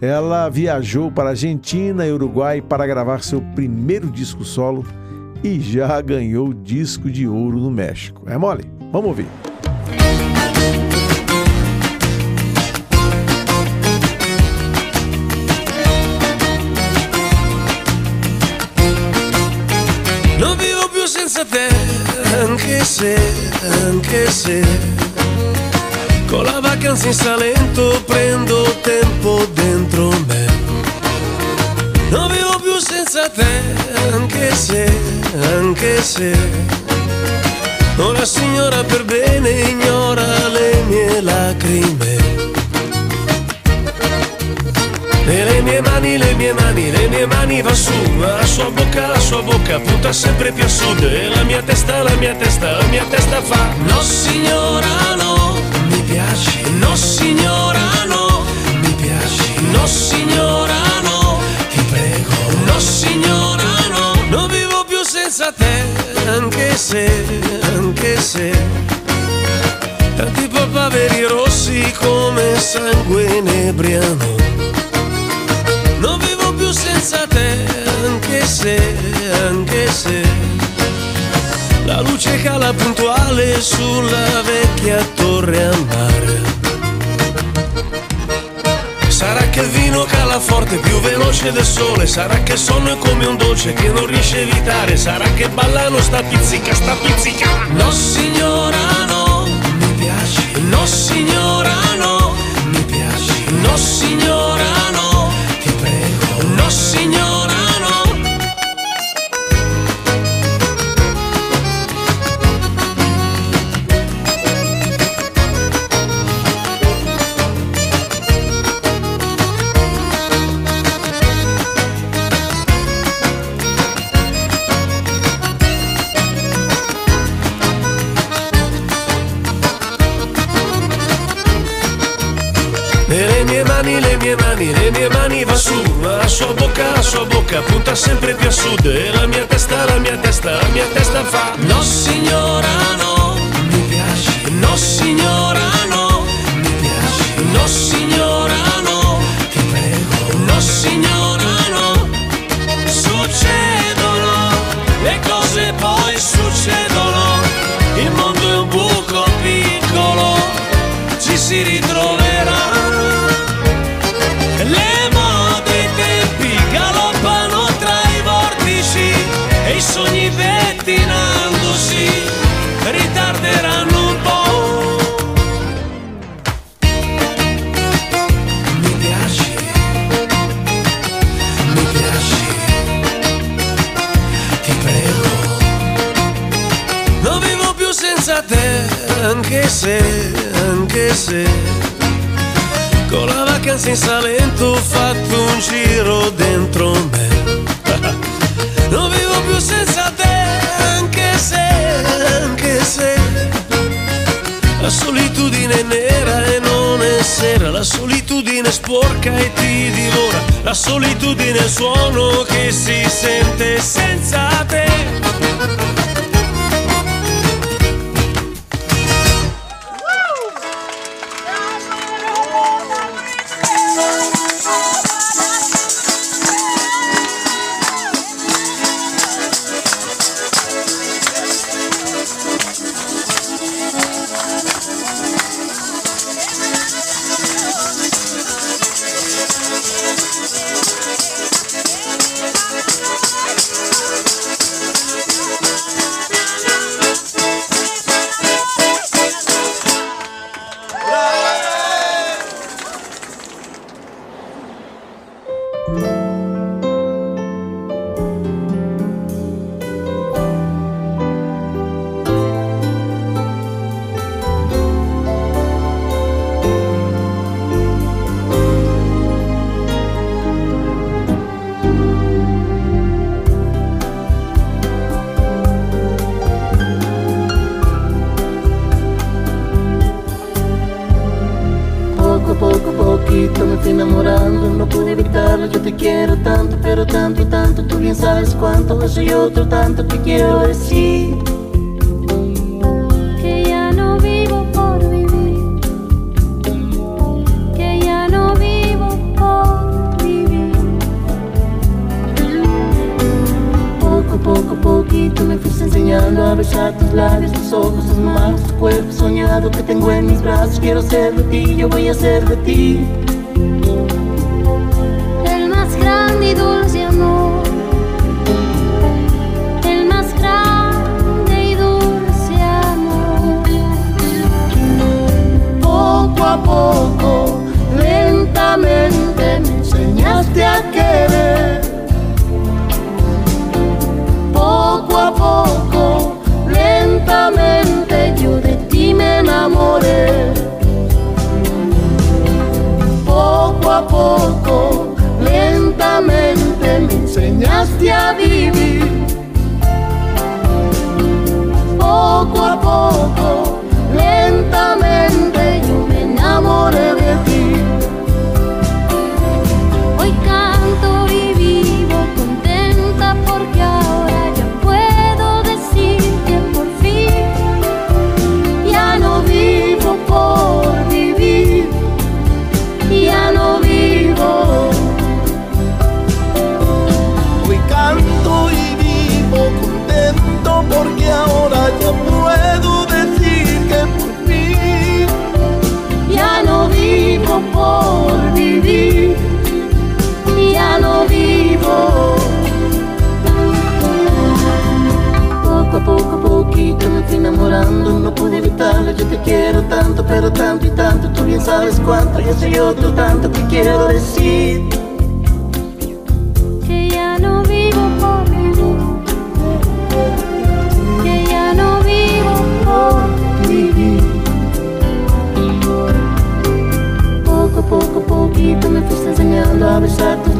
Ela viajou para Argentina e Uruguai para gravar seu primeiro disco solo e já ganhou disco de ouro no México. É mole? Vamos ouvir. Se, anche se. Con la vacanza in Salento prendo tempo dentro me. Non vivo più senza te, anche se, anche se. Una signora per bene ignora le mie lacrime e le mie mani, le mie mani, le mie mani va su, la sua bocca, la sua bocca punta sempre più a sud. E la mia testa, la mia testa, la mia testa fa No signora no, mi piaci, no signora no, mi piaci, no signora no, ti prego, no signora no, non vivo più senza te, anche se, anche se. Tanti papaveri rossi come sangue inebriano. Se, anche se. La luce cala puntuale sulla vecchia torre a mare. Sarà che il vino cala forte, più veloce del sole, sarà che il sonno è come un dolce che non riesce a evitare, sarà che ballano sta pizzica, sta pizzica. No signora no, mi piaci, no signora no, mi piaci, no signora no, mani, le mie mani, le mie mani va su, la sua bocca, la sua bocca punta sempre più a sud. E la mia testa, la mia testa, la mia testa fa No signora no, mi piaci, no signora no, mi piaci, no signora no, ti prego, no signora no, succedono, le cose poi succedono, se, anche se con la vacanza in Salento ho fatto un giro dentro me. *laughs* Non vivo più senza te, anche se, anche se la solitudine è nera e non è sera, la solitudine sporca e ti divora, la solitudine è il suono che si sente senza te.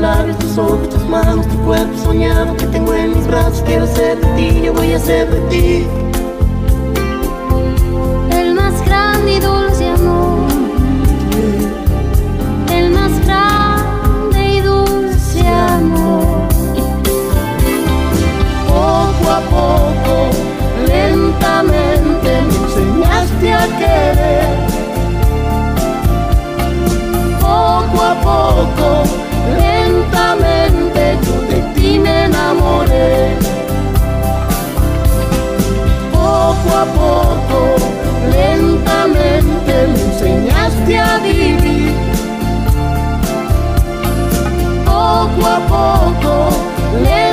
Labios, tus ojos, tus manos, tu cuerpo soñado que tengo en mis brazos. Quiero ser de ti, yo voy a ser de ti. el más grande y dulce amor. El más grande y dulce amor. Poco a poco, lentamente me enseñaste a querer. Poco a poco, Poco a poco, lentamente me enseñaste a vivir. Poco a poco, lentamente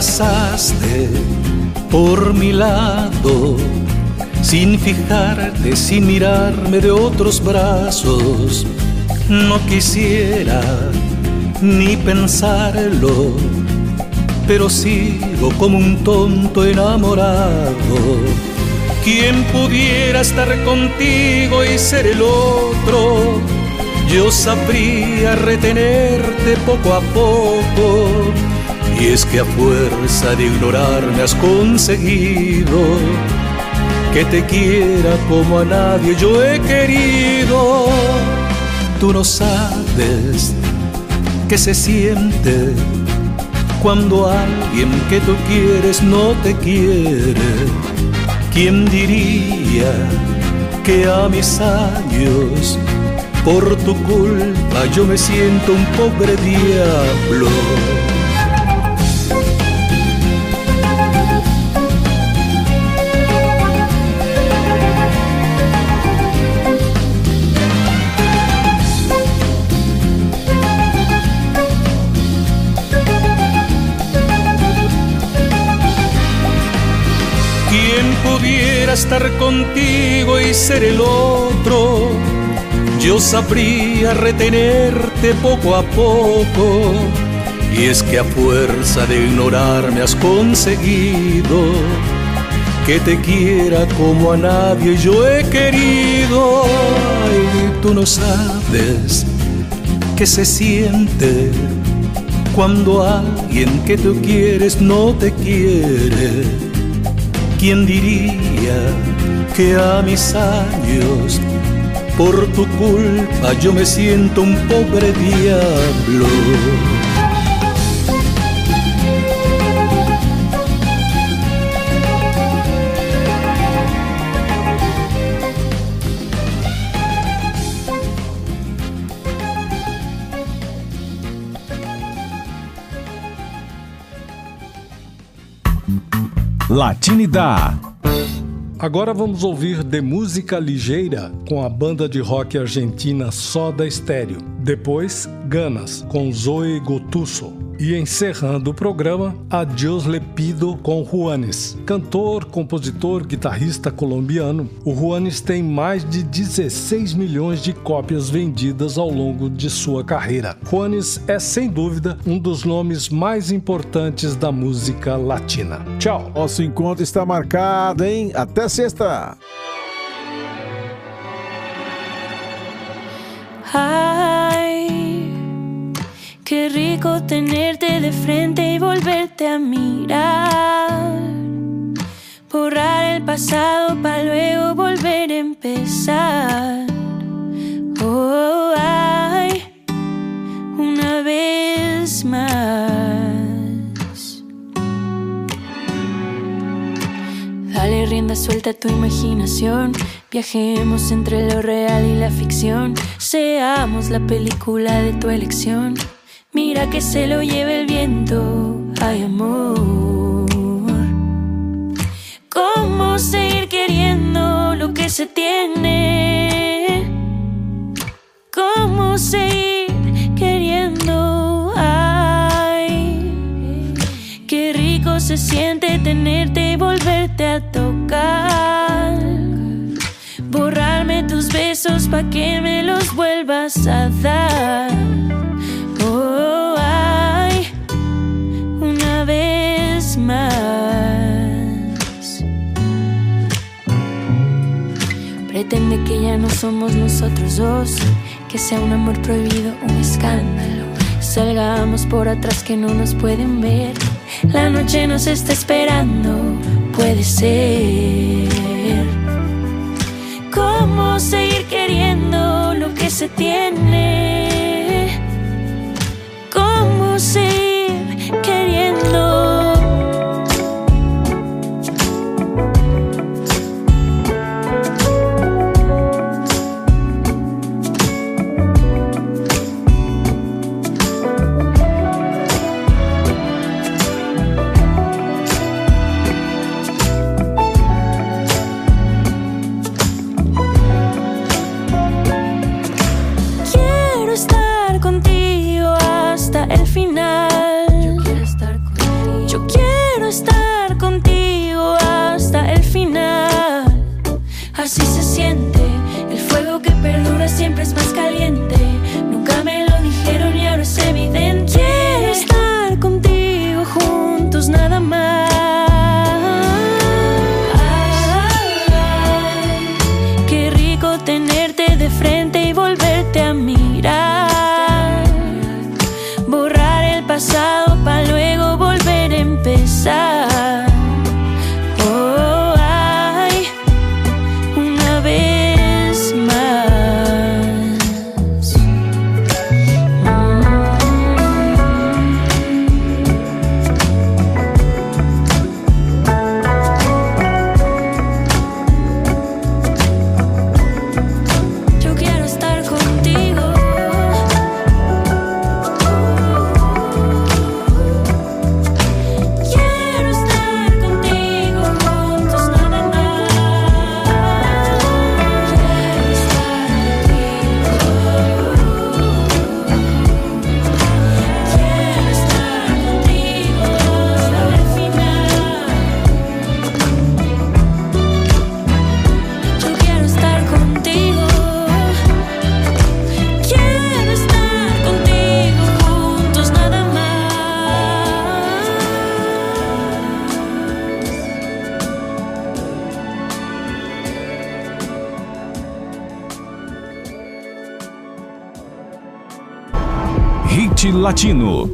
pasaste por mi lado, sin fijarte, sin mirarme de otros brazos. No quisiera ni pensarlo, pero sigo como un tonto enamorado. ¿Quién pudiera estar contigo y ser el otro? Yo sabría retenerte poco a poco. Y es que a fuerza de ignorarme has conseguido que te quiera como a nadie yo he querido. Tú no sabes qué se siente cuando alguien que tú quieres no te quiere. ¿Quién diría que a mis años por tu culpa yo me siento un pobre diablo? Estar contigo y ser el otro? Yo sabría retenerte poco a poco. Y es que a fuerza de ignorarme has conseguido que te quiera como a nadie yo he querido. Ay, tú no sabes qué se siente cuando alguien que tú quieres no te quiere. ¿Quién diría que a mis años, por tu culpa, yo me siento un pobre diablo? Latinidade. Agora vamos ouvir de música ligeira com a banda de rock argentina Soda Stereo. Depois, Ganas com Zoe Gotuso. E encerrando o programa, Adiós Le Pido com Juanes. Cantor, compositor, guitarrista colombiano, o Juanes tem mais de 16 milhões de cópias vendidas ao longo de sua carreira. Juanes é, sem dúvida, um dos nomes mais importantes da música latina. Tchau! Nosso encontro está marcado, hein? Até sexta! Ay, qué rico tenerte de frente y volverte a mirar. Borrar el pasado para luego volver a empezar. Oh, ay, una vez más. Dale rienda suelta a tu imaginación. Viajemos entre lo real y la ficción. Seamos la película de tu elección. Mira que se lo lleve el viento. Ay, amor. ¿Cómo seguir queriendo lo que se tiene? ¿Cómo seguir queriendo? Ay, qué rico se siente tenerte y volverte a tocar. Borrarme tus besos pa' que me los vuelvas a dar. Pretende que ya no somos nosotros dos, que sea un amor prohibido, un escándalo. Salgamos por atrás que no nos pueden ver. La noche nos está esperando, puede ser. ¿Cómo seguir queriendo lo que se tiene? ¿Cómo seguir Latino.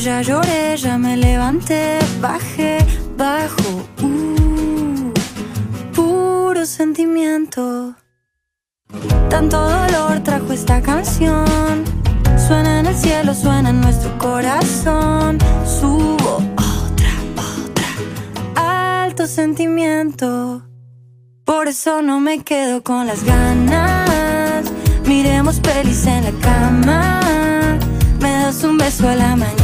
Ya lloré, ya me levanté, bajé, bajo, uh, puro sentimiento. Tanto dolor trajo esta canción, suena en el cielo, suena en nuestro corazón, subo otra, otra, alto sentimiento. Por eso no me quedo con las ganas. Miremos pelis en la cama. Me das un beso a la mañana.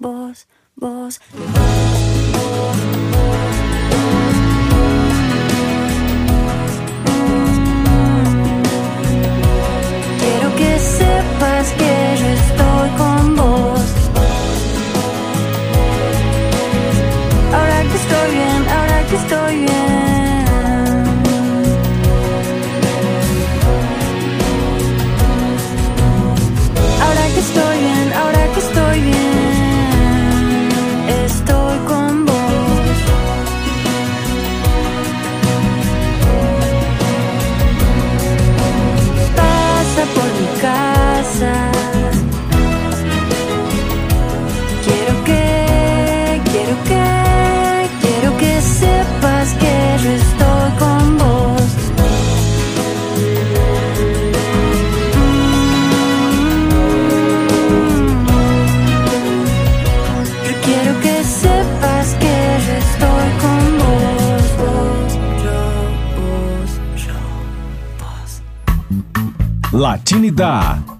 vos, vos. Quiero que sepas que yo estoy con vos. Ahora que estoy bien, ahora que estoy bien. Estoy bien, ahora que estoy bien. Vos.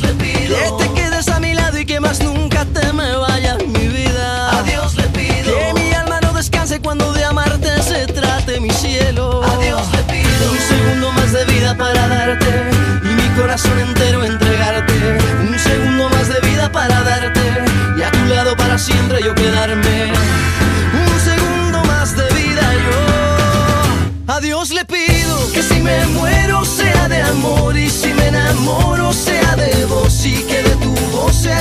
nunca te me vayas mi vida. Adiós le pido. Que mi alma no descanse cuando de amarte se trate mi cielo. Adiós le pido. Un segundo más de vida para darte y mi corazón entero entregarte. Un segundo más de vida para darte y a tu lado para siempre yo quedarme. Un segundo más de vida yo. Adiós le pido que si me muero sea de amor y si me enamoro sea